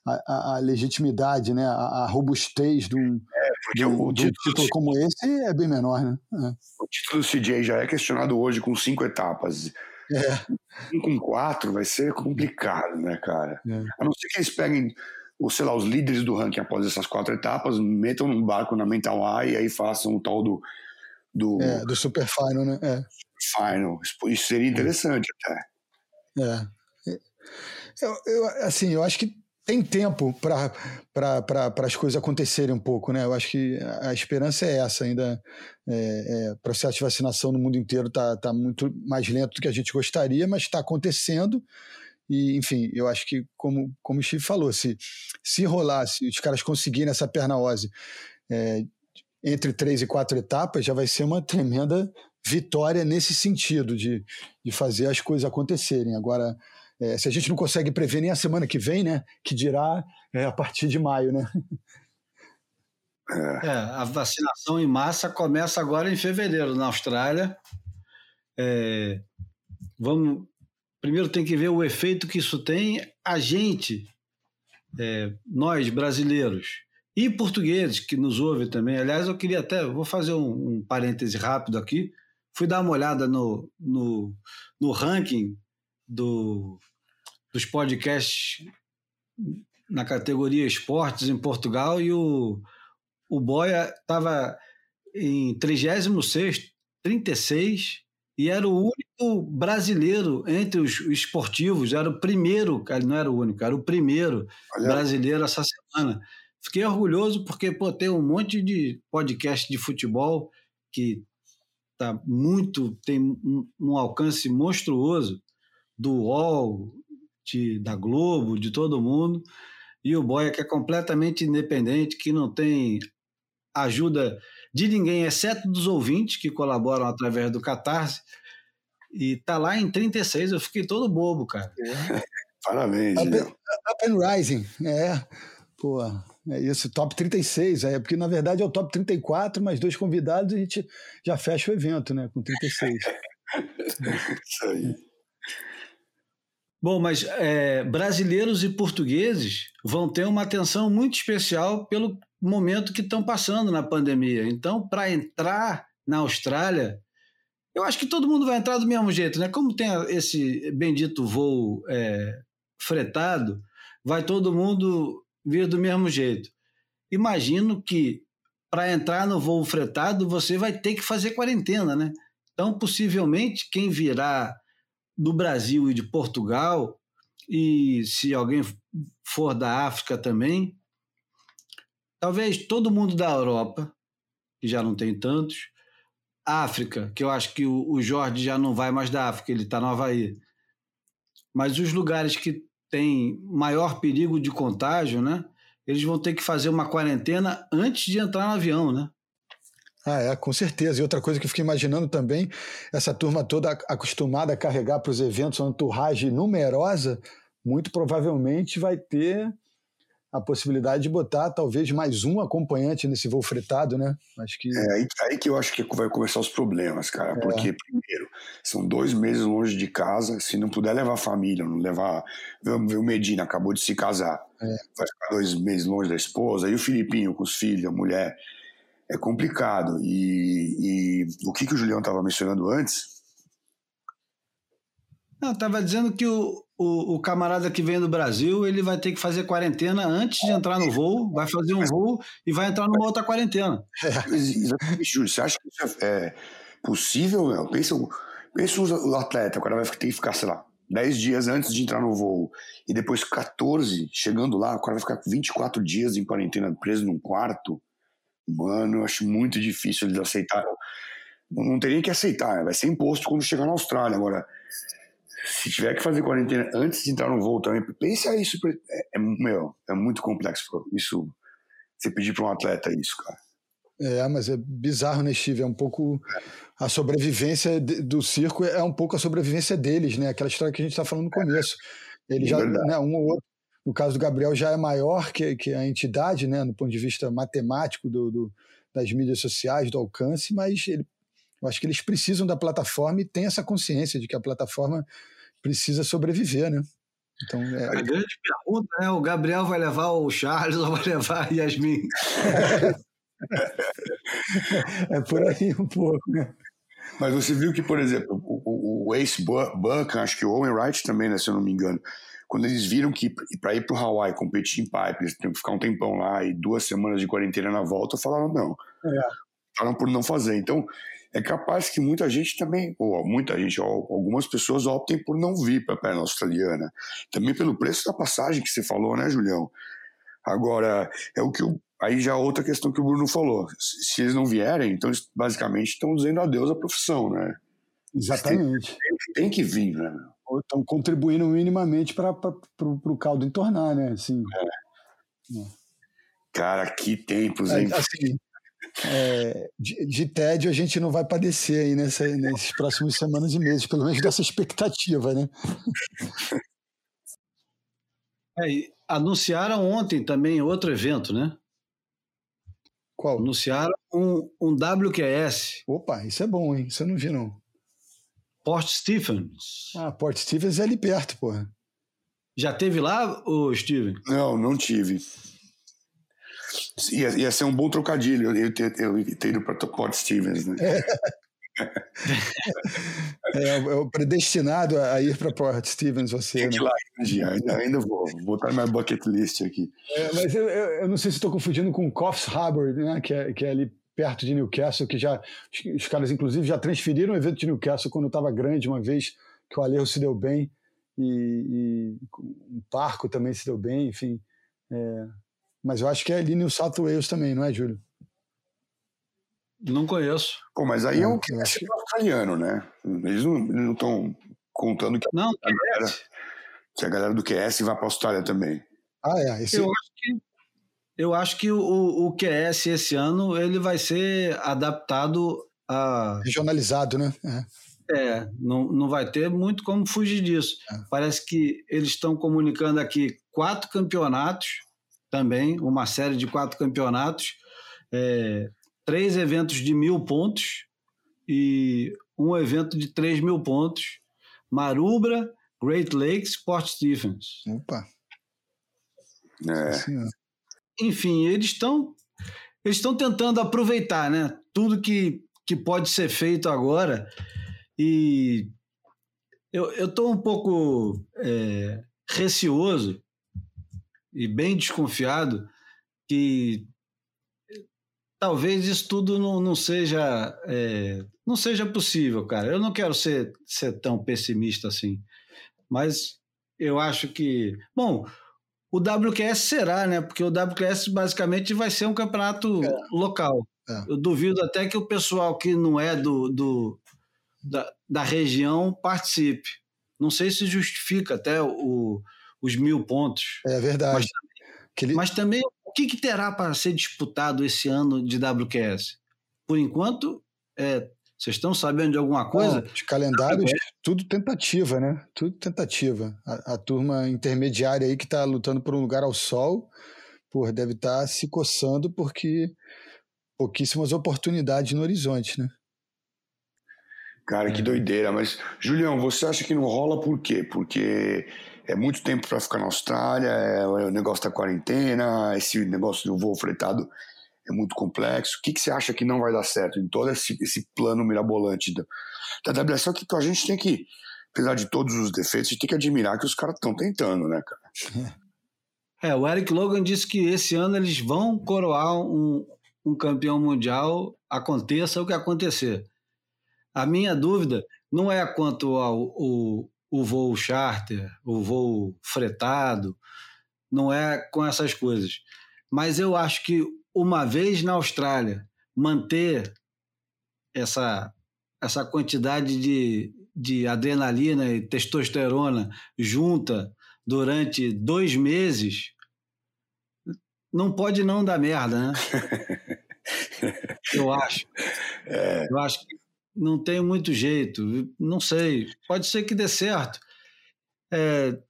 a, a legitimidade, né, a, a robustez de um, é, de um, de um título como esse é bem menor, né? É. O título do CJ já é questionado hoje com cinco etapas. É. Um com quatro vai ser complicado, né, cara? É. A não ser que eles peguem, ou sei lá, os líderes do ranking após essas quatro etapas, metam num barco na Mental High e aí façam o tal do. Do, é, do Super Final, né? É. Final. Isso seria interessante até. É. Eu, eu, assim, eu acho que tem tempo para pra, as coisas acontecerem um pouco, né? Eu acho que a esperança é essa ainda. É, é, processo de vacinação no mundo inteiro está tá muito mais lento do que a gente gostaria, mas está acontecendo. E, enfim, eu acho que, como, como o Steve falou, se, se rolar, se os caras conseguirem essa pernaose é, entre três e quatro etapas, já vai ser uma tremenda vitória nesse sentido, de, de fazer as coisas acontecerem. Agora, é, se a gente não consegue prever nem a semana que vem, né? Que dirá é, a partir de maio, né? É, a vacinação em massa começa agora em fevereiro na Austrália. É, vamos primeiro tem que ver o efeito que isso tem a gente, é, nós brasileiros e portugueses que nos ouvem também. Aliás, eu queria até vou fazer um, um parêntese rápido aqui. Fui dar uma olhada no, no, no ranking do, dos podcasts na categoria esportes em Portugal e o, o Boia estava em 36, 36 e era o único brasileiro entre os esportivos, era o primeiro, não era o único, era o primeiro Olha. brasileiro essa semana. Fiquei orgulhoso porque pô, tem um monte de podcast de futebol que tá muito tem um, um alcance monstruoso do UOL, de, da Globo, de todo mundo, e o Boia que é completamente independente, que não tem ajuda de ninguém, exceto dos ouvintes que colaboram através do Catarse, e tá lá em 36, eu fiquei todo bobo, cara. É. <laughs> Parabéns, Up, up and Rising, é, pô, é isso, top 36, é, porque na verdade é o top 34, mais dois convidados, a gente já fecha o evento, né, com 36. <laughs> isso aí. Bom, mas é, brasileiros e portugueses vão ter uma atenção muito especial pelo momento que estão passando na pandemia. Então, para entrar na Austrália, eu acho que todo mundo vai entrar do mesmo jeito, né? Como tem esse bendito voo é, fretado, vai todo mundo vir do mesmo jeito. Imagino que para entrar no voo fretado você vai ter que fazer quarentena, né? Então, possivelmente, quem virá do Brasil e de Portugal, e se alguém for da África também, talvez todo mundo da Europa, que já não tem tantos, África, que eu acho que o, Jorge já não vai mais da África, ele está no Havaí. Mas os lugares que têm maior perigo de contágio, né? Eles vão ter que fazer uma quarentena antes de entrar no avião, né? Ah, é, com certeza. E outra coisa que eu fiquei imaginando também, essa turma toda acostumada a carregar para os eventos uma entourage numerosa, muito provavelmente vai ter a possibilidade de botar talvez mais um acompanhante nesse voo fretado, né? Acho que... É aí, aí que eu acho que vai começar os problemas, cara. É. Porque, primeiro, são dois meses longe de casa. Se não puder levar a família, não levar. Vamos ver o Medina, acabou de se casar. É. Vai ficar dois meses longe da esposa. E o Filipinho com os filhos, a mulher é complicado. E, e o que, que o Julião estava mencionando antes Não, estava dizendo que o, o, o, camarada que vem do Brasil, ele vai ter que fazer quarentena antes de entrar no voo, vai fazer um voo e vai entrar numa outra quarentena. É. Júlio, você acha que isso é possível? Meu? Pensa, pensa o atleta, o cara vai ter que ficar, sei lá, 10 dias antes de entrar no voo e depois 14 chegando lá, o cara vai ficar 24 dias em quarentena preso num quarto. Mano, eu acho muito difícil eles aceitar. Não teria que aceitar, né? vai ser imposto quando chegar na Austrália. Agora, se tiver que fazer quarentena antes de entrar no voo também, pensa isso. É, é, meu, é muito complexo isso. Você pedir para um atleta isso, cara. É, mas é bizarro, né, Steve? É um pouco. A sobrevivência do circo é um pouco a sobrevivência deles, né? Aquela história que a gente está falando no começo. Ele é já, né, um ou outro. No caso do Gabriel, já é maior que, que a entidade, né, no ponto de vista matemático do, do das mídias sociais, do alcance, mas ele, eu acho que eles precisam da plataforma e têm essa consciência de que a plataforma precisa sobreviver, né? Então, é... A grande pergunta é: o Gabriel vai levar o Charles <laughs> ou vai levar a Yasmin? <laughs> é por aí um pouco, né? Mas você viu que, por exemplo, o, o, o Ace Buck, acho que o Owen Wright também, né, se eu não me engano, quando eles viram que para ir para o Hawaii competir em pipe, eles tinham que ficar um tempão lá e duas semanas de quarentena na volta, falaram não. É. Falaram por não fazer. Então, é capaz que muita gente também, ou muita gente, ou algumas pessoas optem por não vir para a perna australiana. Também pelo preço da passagem que você falou, né, Julião? Agora, é o que o, aí já é outra questão que o Bruno falou. Se eles não vierem, então eles basicamente estão dizendo adeus à profissão, né? Exatamente. Tem, tem que vir, né? Estão contribuindo minimamente para o caldo entornar, né? Assim, é. É. Cara, que tempos, hein? Assim, é, de, de, tédio a gente não vai padecer aí nessa, nesses próximos semanas e meses, pelo menos dessa expectativa, né? É, anunciaram ontem também outro evento, né? Qual? Anunciaram um, um WQS. Opa, isso é bom, hein? Isso eu não vi, não. Port Stephens. Ah, Port Stephens é ali perto, porra. Já teve lá, o Steven? Não, não tive. Ia, ia ser um bom trocadilho eu ter, eu ter ido para Port Stevens, né? É, <laughs> é, é, o predestinado a ir para Port Stevens, você. Tem que né? lá ainda, ainda vou botar na bucket list aqui. É, mas eu, eu, eu, não sei se estou confundindo com Coffs Harbour, né, que, é, que é ali perto de Newcastle, que já os caras inclusive já transferiram o evento de Newcastle quando estava grande uma vez que o Alejo se deu bem e, e um Parco também se deu bem, enfim. É, mas eu acho que é ali no South Wales também, não é, Júlio? Não conheço. Pô, mas aí é um que é australiano, né? Eles não estão contando que, não, a galera, que a galera do QS vai para a Austrália também. Ah, é. Esse... Eu acho que, eu acho que o, o QS esse ano ele vai ser adaptado a. Regionalizado, né? É. é, não, não vai ter muito como fugir disso. É. Parece que eles estão comunicando aqui quatro campeonatos também, uma série de quatro campeonatos, é, três eventos de mil pontos e um evento de três mil pontos. Marubra, Great Lakes, Port Stephens. Opa! É. Enfim, eles estão eles estão tentando aproveitar, né? Tudo que, que pode ser feito agora e eu estou um pouco é, receoso e bem desconfiado que talvez isso tudo não, não seja é, não seja possível, cara. Eu não quero ser, ser tão pessimista assim, mas eu acho que, bom, o WQS será, né? Porque o WQS basicamente vai ser um campeonato é. local. É. Eu duvido até que o pessoal que não é do, do da, da região participe. Não sei se justifica até o, os mil pontos. É verdade. Mas, Aquele... mas também, o que, que terá para ser disputado esse ano de WQS? Por enquanto, é, vocês estão sabendo de alguma coisa? Não, os calendários, tudo tentativa, né? Tudo tentativa. A, a turma intermediária aí que está lutando por um lugar ao sol, por deve estar tá se coçando porque pouquíssimas oportunidades no horizonte, né? Cara, que é. doideira. Mas, Julião, você acha que não rola por quê? Porque é muito tempo para ficar na Austrália, é, o negócio da quarentena, esse negócio do voo fretado é muito complexo. O que, que você acha que não vai dar certo em todo esse, esse plano mirabolante da, da WSL? Que a gente tem que apesar de todos os defeitos, a gente tem que admirar que os caras estão tentando, né, cara? <laughs> É, o Eric Logan disse que esse ano eles vão coroar um, um campeão mundial, aconteça o que acontecer. A minha dúvida não é quanto ao o, o voo charter, o voo fretado, não é com essas coisas. Mas eu acho que uma vez na Austrália, manter essa, essa quantidade de, de adrenalina e testosterona junta durante dois meses, não pode não dar merda, né? <laughs> Eu acho. É. Eu acho que não tem muito jeito. Não sei. Pode ser que dê certo. É,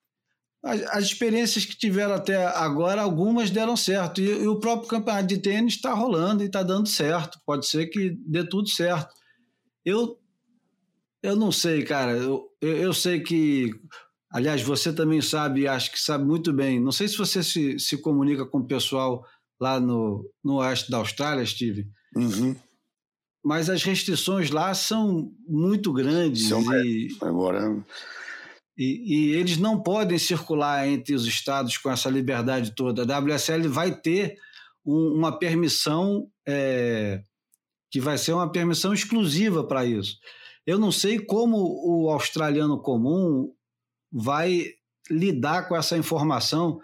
as, as, experiências que tiveram até agora, algumas deram certo. E, e o próprio campeonato de tênis está rolando e está dando certo. Pode ser que dê tudo certo. Eu, eu não sei, cara. Eu, eu, eu sei que. Aliás, você também sabe, acho que sabe muito bem. Não sei se você se, se comunica com o pessoal lá no, no oeste da Austrália, Steve. Uhum. Mas as restrições lá são muito grandes. São, e, agora. E, e, eles não podem circular entre os estados com essa liberdade toda. A WSL vai ter um, uma permissão é, que vai ser uma permissão exclusiva para isso. Eu não sei como o australiano comum vai lidar com essa informação.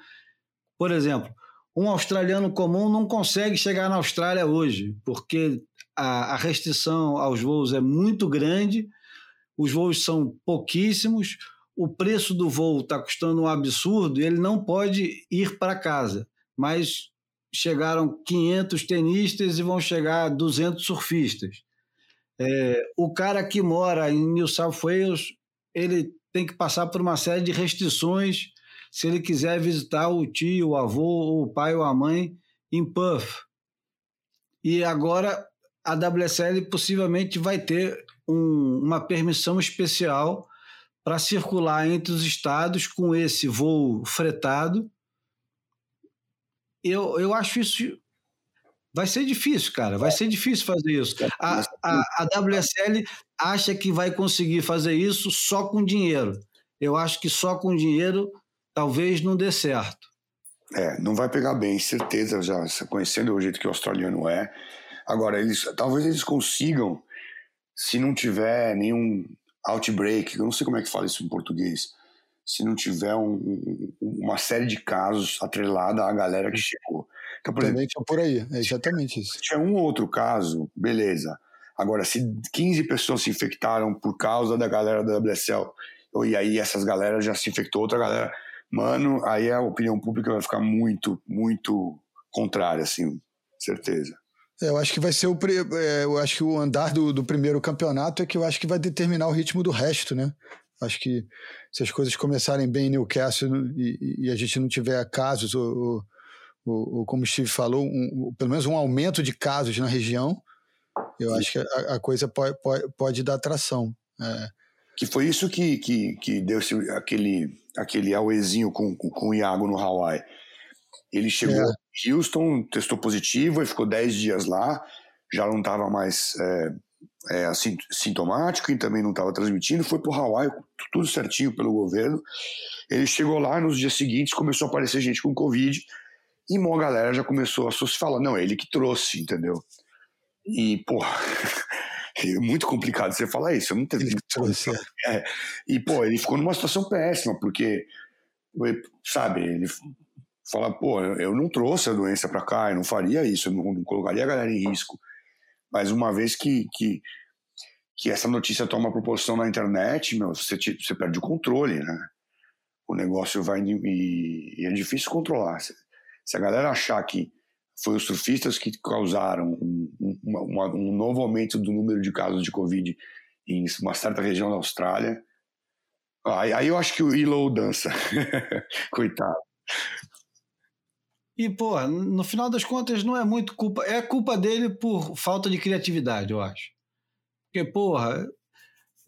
Por exemplo, um australiano comum não consegue chegar na Austrália hoje, porque a, a restrição aos voos é muito grande, os voos são pouquíssimos, o preço do voo está custando um absurdo e ele não pode ir para casa. Mas chegaram 500 tenistas e vão chegar 200 surfistas. É, o cara que mora em New South Wales, ele tem que passar por uma série de restrições se ele quiser visitar o tio, o avô, o pai ou a mãe em Perth. E agora a WSL possivelmente vai ter um, uma permissão especial para circular entre os estados com esse voo fretado. Eu, eu acho isso. Vai ser difícil, cara. Vai ser difícil fazer isso. A, a, a WSL acha que vai conseguir fazer isso só com dinheiro. Eu acho que só com dinheiro talvez não dê certo. É, não vai pegar bem, certeza, já conhecendo o jeito que o australiano é. Agora, eles, talvez eles consigam, se não tiver nenhum outbreak, eu não sei como é que fala isso em português, se não tiver um, um, uma série de casos atrelada à galera que chegou. Então, por Também exemplo, por aí, é exatamente isso. Se tinha um outro caso, beleza. Agora, se 15 pessoas se infectaram por causa da galera da WSL, e aí essas galeras já se infectou, outra galera mano, aí a opinião pública vai ficar muito, muito contrária, assim, certeza. É, eu acho que vai ser o. É, eu acho que o andar do, do primeiro campeonato é que eu acho que vai determinar o ritmo do resto, né? Acho que se as coisas começarem bem em Newcastle e, e a gente não tiver casos, ou, ou, ou como o Steve falou, um, pelo menos um aumento de casos na região, eu acho que a, a coisa pode, pode, pode, dar atração. É. Que foi isso que, que, que deu aquele aquele Auezinho com, com, com o Iago no Hawaii. Ele chegou é. em Houston, testou positivo e ficou 10 dias lá, já não estava mais é, é, assim, sintomático e também não estava transmitindo, foi para o Hawaii, tudo certinho pelo governo. Ele chegou lá, nos dias seguintes começou a aparecer gente com Covid e uma galera já começou a se falar, não, é ele que trouxe, entendeu? E, porra, <laughs> é muito complicado você falar isso. Eu não teve. É. é. E, pô, ele ficou numa situação péssima, porque, sabe, ele fala, pô, eu não trouxe a doença para cá, eu não faria isso, eu não, colocaria a galera em risco. Mas uma vez que, que, que essa notícia toma proporção na internet, meu, você, te, você perde o controle, né? O negócio vai. E, e é difícil controlar. Se, se a galera achar que foi os surfistas que causaram um, uma, um novo aumento do número de casos de Covid em uma certa região da Austrália. Aí, aí eu acho que o Ilo dança. <laughs> Coitado. E, pô, no final das contas não é muito culpa. É culpa dele por falta de criatividade, eu acho. Porque, porra,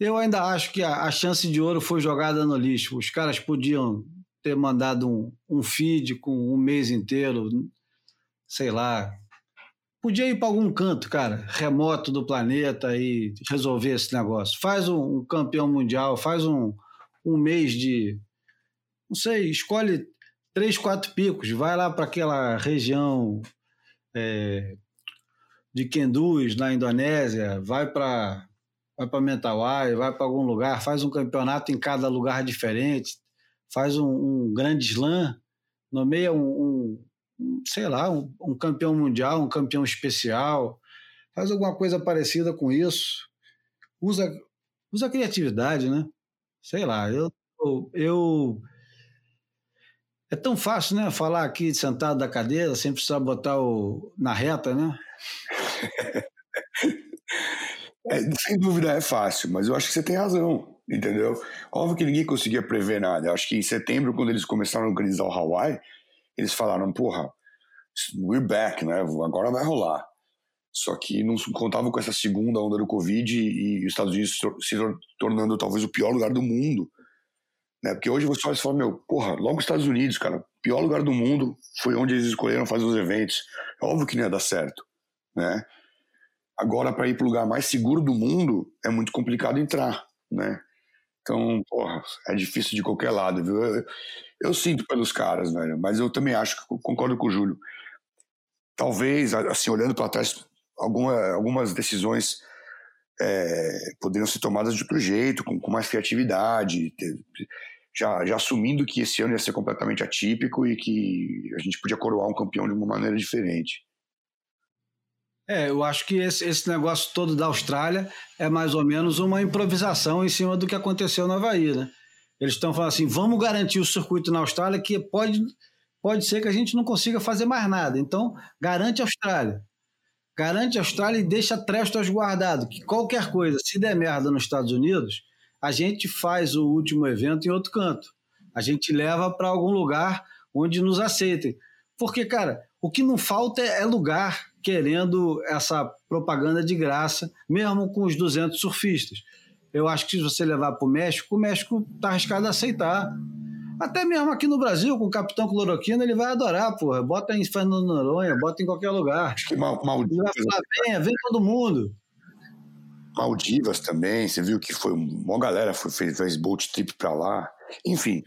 eu ainda acho que a, a chance de ouro foi jogada no lixo. Os caras podiam ter mandado um, um feed com um mês inteiro sei lá. podia ir para algum canto, cara, remoto do planeta e resolver esse negócio. Faz um, um campeão mundial, faz um, um mês de. Não sei, escolhe três, quatro picos, vai lá para aquela região é, de Kendus, na Indonésia, vai para vai para Mentawai, vai para algum lugar, faz um campeonato em cada lugar diferente, faz um, um grande slam, nomeia um, um sei lá, um, um, campeão mundial, um campeão especial, faz alguma coisa parecida com isso, usa, usa criatividade, né? Sei lá, eu, eu é tão fácil, né? Falar aqui sentado da cadeira sem precisar botar o na reta, né? <laughs> É, sem dúvida é fácil, mas eu acho que você tem razão, entendeu? Óbvio que ninguém conseguia prever nada. Eu acho que em setembro, quando eles começaram a organizar o Hawaii, eles falaram, porra, we're back, né? Agora vai rolar. Só que não contavam com essa segunda onda do Covid e, os Estados Unidos se tornando talvez o pior lugar do mundo. Né? Porque hoje você olha e fala, meu, porra, logo os Estados Unidos, cara, pior lugar do mundo, foi onde eles escolheram fazer os eventos. É óbvio que não ia dar certo, né? Agora, para ir para o lugar mais seguro do mundo, é muito complicado entrar, né? Então, porra, é difícil de qualquer lado, viu? Eu, eu sinto pelos caras, velho, mas eu também acho, concordo com o Júlio. Talvez, assim, olhando para trás, alguma, algumas decisões é, poderiam ser tomadas de outro jeito, com, com mais criatividade, já, já assumindo que esse ano ia ser completamente atípico e que a gente podia coroar um campeão de uma maneira diferente. É, eu acho que esse, esse negócio todo da Austrália é mais ou menos uma improvisação em cima do que aconteceu na Havaí, né? Eles estão falando assim, vamos garantir o circuito na Austrália que pode, pode ser que a gente não consiga fazer mais nada. Então, garante a Austrália. Garante a Austrália e deixa Trestos guardado, que qualquer coisa, se der merda nos Estados Unidos, a gente faz o último evento em outro canto. A gente leva para algum lugar onde nos aceitem. Porque, cara, o que não falta é lugar querendo essa propaganda de graça, mesmo com os 200 surfistas. Eu acho que se você levar para o México, o México está arriscado a aceitar. Até mesmo aqui no Brasil, com o Capitão Cloroquina, ele vai adorar, porra. Bota em Fernando Noronha, bota em qualquer lugar. Acho que Maldivas. Ele vai falar, venha, vem todo mundo. Maldivas também, você viu que foi uma galera foi, fez, fez boat trip para lá. Enfim.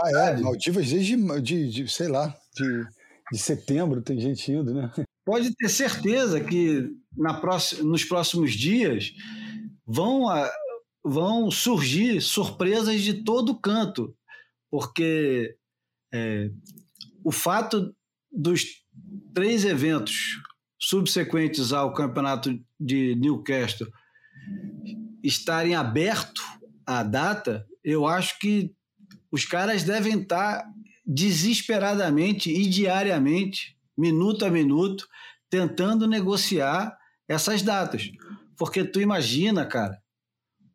Já é, Maldivas desde, de, de, sei lá, de, de setembro tem gente indo, né? pode ter certeza que na próxima, nos próximos dias vão, a, vão surgir surpresas de todo canto, porque é, o fato dos três eventos subsequentes ao campeonato de Newcastle estarem abertos à data, eu acho que os caras devem estar desesperadamente e diariamente minuto a minuto, tentando negociar essas datas. Porque tu imagina, cara,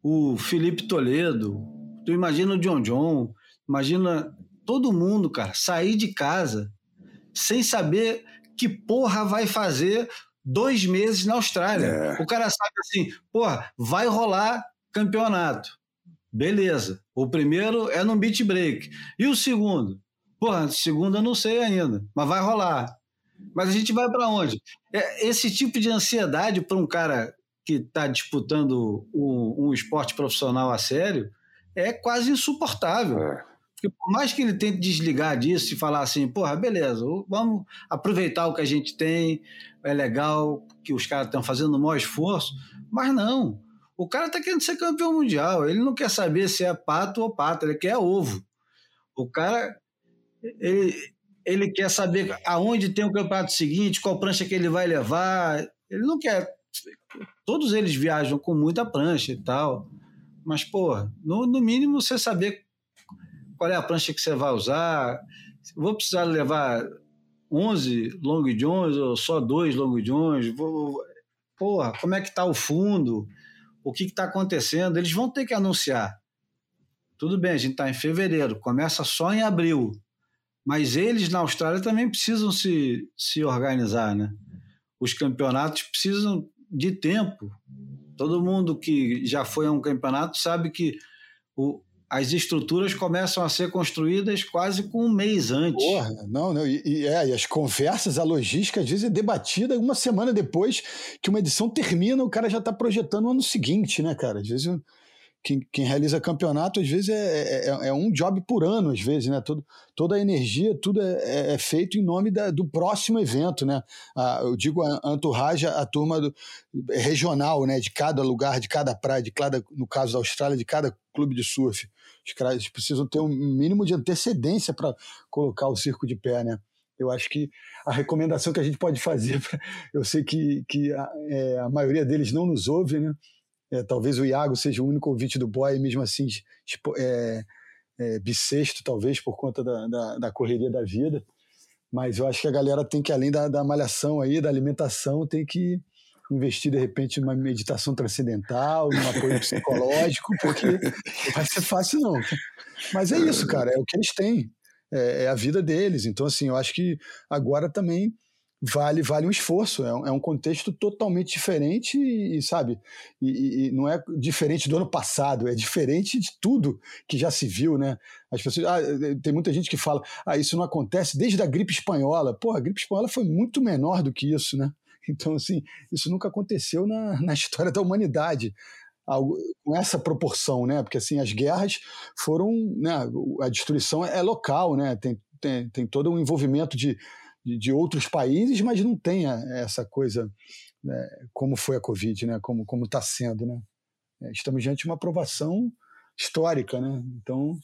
o Felipe Toledo, tu imagina o John John, imagina todo mundo, cara, sair de casa sem saber que porra vai fazer dois meses na Austrália. É. O cara sabe assim, porra, vai rolar campeonato. Beleza. O primeiro é no beat break. E o segundo? Porra, segundo eu não sei ainda, mas vai rolar. Mas a gente vai para onde? É, esse tipo de ansiedade para um cara que está disputando um, um, esporte profissional a sério é quase insuportável. É. Porque por mais que ele tente desligar disso e falar assim, porra, beleza, vamos aproveitar o que a gente tem, é legal que os caras estão fazendo o maior esforço, mas não. O cara está querendo ser campeão mundial, ele não quer saber se é pato ou pato, ele quer ovo. O cara, ele, ele quer saber aonde tem o campeonato seguinte, qual prancha que ele vai levar. Ele não quer. Todos eles viajam com muita prancha e tal. Mas, pô, no, no mínimo você saber qual é a prancha que você vai usar. Vou precisar levar 11 long johns ou só dois long johns? Vou, porra, como é que está o fundo? O que está acontecendo? Eles vão ter que anunciar. Tudo bem, a gente está em fevereiro, começa só em abril. Mas eles na Austrália também precisam se, se organizar, né? Os campeonatos precisam de tempo. Todo mundo que já foi a um campeonato sabe que o, as estruturas começam a ser construídas quase com um mês antes. Porra, não, não. E, e, é, e as conversas, a logística, às vezes é debatida uma semana depois que uma edição termina, o cara já está projetando o ano seguinte, né, cara? Às vezes quem, quem, realiza campeonato, às vezes, é, é, é, um job por ano, às vezes, né? Todo, toda a energia, tudo é, é, é feito em nome da, do próximo evento, né? A, eu digo a entourage, a turma do, regional, né? De cada lugar, de cada praia, de cada, no caso da Austrália, de cada clube de surf. Os caras precisam ter um mínimo de antecedência para colocar o circo de pé, né? Eu acho que a recomendação que a gente pode fazer, <laughs> pra, eu sei que, que a, é, a maioria deles não nos ouve, né? É, talvez o Iago seja o único ouvinte do boy, mesmo assim, tipo, é, é, bissexto, talvez, por conta da, da, da, correria da vida. Mas eu acho que a galera tem que, além da, da malhação aí, da alimentação, tem que investir, de repente, numa meditação transcendental, num apoio psicológico, porque não vai ser fácil, não. Mas é isso, cara, é o que eles têm. É, é a vida deles. Então, assim, eu acho que agora também vale vale um esforço. É um, é um contexto totalmente diferente e, sabe, e, e, não é diferente do ano passado, é diferente de tudo que já se viu, né? As pessoas, ah, tem muita gente que fala, ah, isso não acontece desde a gripe espanhola. Pô, a gripe espanhola foi muito menor do que isso, né? Então, assim, isso nunca aconteceu na, <laughs> na história da humanidade algo, com essa proporção, né? Porque assim as guerras foram, né? A destruição é local, né? Tem, tem, tem todo um envolvimento de de, de outros países, mas não tenha essa coisa né, como foi a Covid, né, como como está sendo, né? É, estamos diante de uma aprovação histórica, né? Então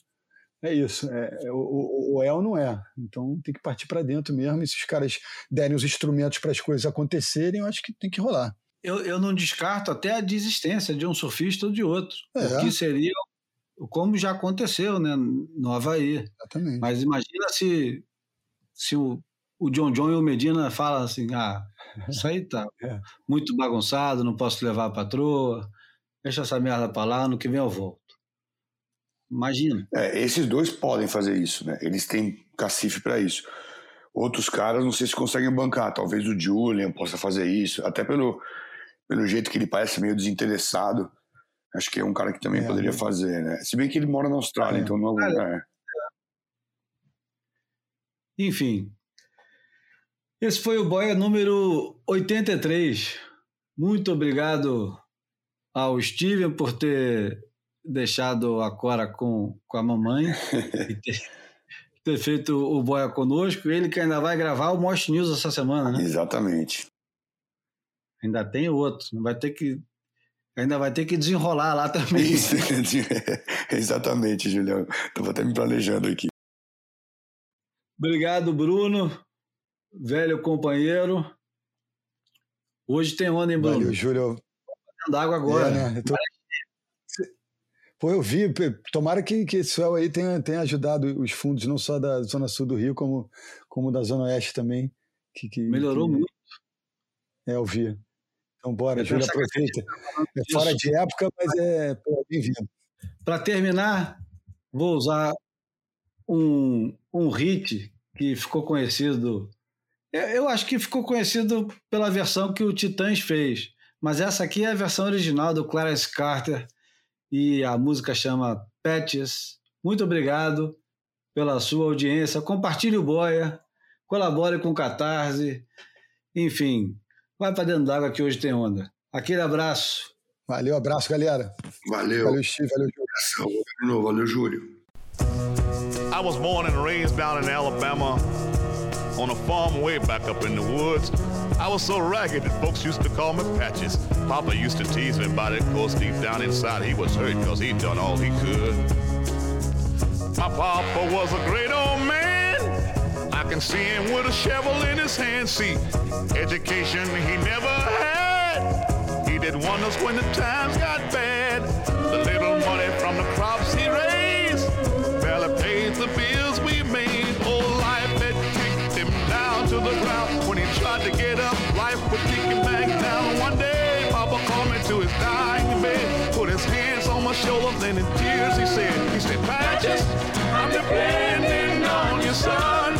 é isso. É, é o, o, é ou não é. Então tem que partir para dentro mesmo. E se os caras derem os instrumentos para as coisas acontecerem, eu acho que tem que rolar. Eu, eu não descarto até a desistência de um surfista ou de outro. É. O que seria como já aconteceu né, no Havaí. Exatamente. Mas imagina se, se o o John John e o Medina falam assim: ah, isso aí tá <laughs> é. muito bagunçado, não posso levar a patroa, deixa essa merda pra lá, no que vem eu volto. Imagina. É, esses dois podem fazer isso, né? Eles têm cacife para isso. Outros caras, não sei se conseguem bancar. Talvez o Julian possa fazer isso, até pelo, pelo jeito que ele parece meio desinteressado. Acho que é um cara que também é, poderia é. fazer, né? Se bem que ele mora na Austrália, é. então não. É. Enfim, esse foi o Boia número 83. Muito obrigado ao Steven por ter deixado a Cora com, com a mamãe e <laughs> ter, ter, feito o Boia conosco. Ele que ainda vai gravar o Most News essa semana, né? Exatamente. Ainda tem outro. Vai ter que ainda vai ter que desenrolar lá também. Isso, <laughs> exatamente, Julião. Estou até me planejando aqui. Obrigado, Bruno velho companheiro. Hoje tem onda, hein, Bruno? Valeu, Júlio. d'água agora. É, né? eu tô... Pô, eu vi. Tomara que, que esse céu aí tenha, tenha ajudado os fundos, não só da Zona Sul do Rio, como, como da Zona Oeste também. Que, que Melhorou que... muito. É, eu vi. Então, bora, eu Júlio, aproveita. É fora de época, mas é bem-vindo. Para terminar, vou usar um, um hit que ficou conhecido eu acho que ficou conhecido pela versão que o Titãs fez, mas essa aqui é a versão original do Clarence Carter e a música chama Patches. Muito obrigado pela sua audiência. Compartilhe o Boia, colabore com o Catarse, enfim, vai para dentro d'água que hoje tem onda. Aquele abraço. Valeu, abraço, galera. Valeu. Valeu, Steve. Valeu, Júlio. Valeu, Júlio. I was born and raised down in Alabama. On a farm way back up in the woods. I was so ragged that folks used to call me Patches. Papa used to tease me about it, cause deep down inside he was hurt cause he'd done all he could. My papa was a great old man. I can see him with a shovel in his hand. See, education he never had. He did wonders when the times got bad. Said, he said, Patches, I'm depending on your son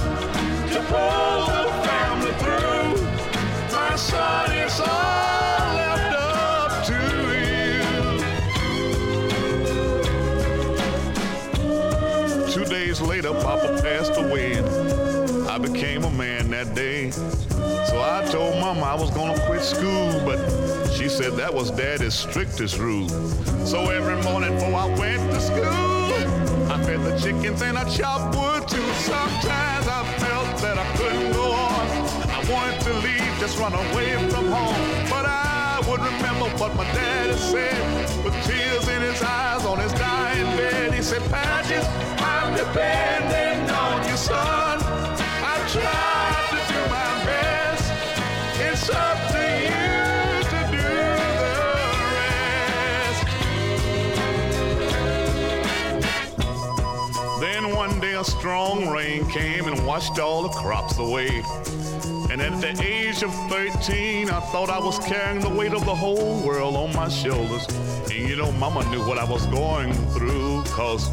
to pull the family through. My son is all left up to you. Two days later, Papa passed away. I became a man that day. So I told Mama I was gonna quit school, but she said that was Daddy's strictest rule. So every morning before I went to school, I fed the chickens and I chopped wood too. Sometimes I felt that I couldn't go on. I wanted to leave, just run away from home, but I would remember what my daddy said with tears in his eyes on his dying bed. He said, Patches, I'm depending on you, son. Strong rain came and washed all the crops away. And at the age of 13, I thought I was carrying the weight of the whole world on my shoulders. And you know, Mama knew what I was going through, cause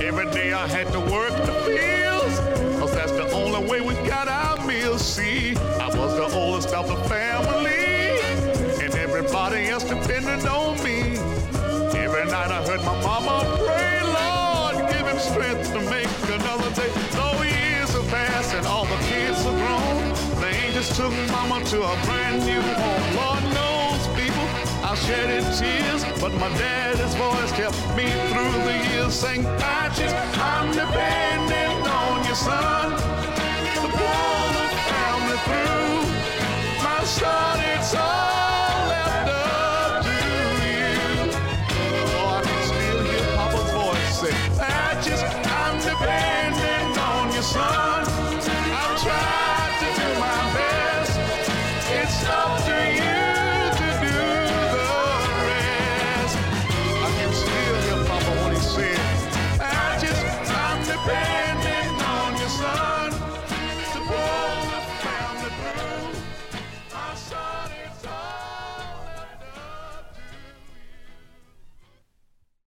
every day I had to work the fields, cause that's the only way we got our meals. See, I was the oldest of the family, and everybody else depended on me. Every night I heard my mama pray, just took mama to a brand new home. Lord knows, people, I shedded tears, but my daddy's voice kept me through the years. Saying, Patches, I'm depending on your son. The pull the family through. My son, it's all.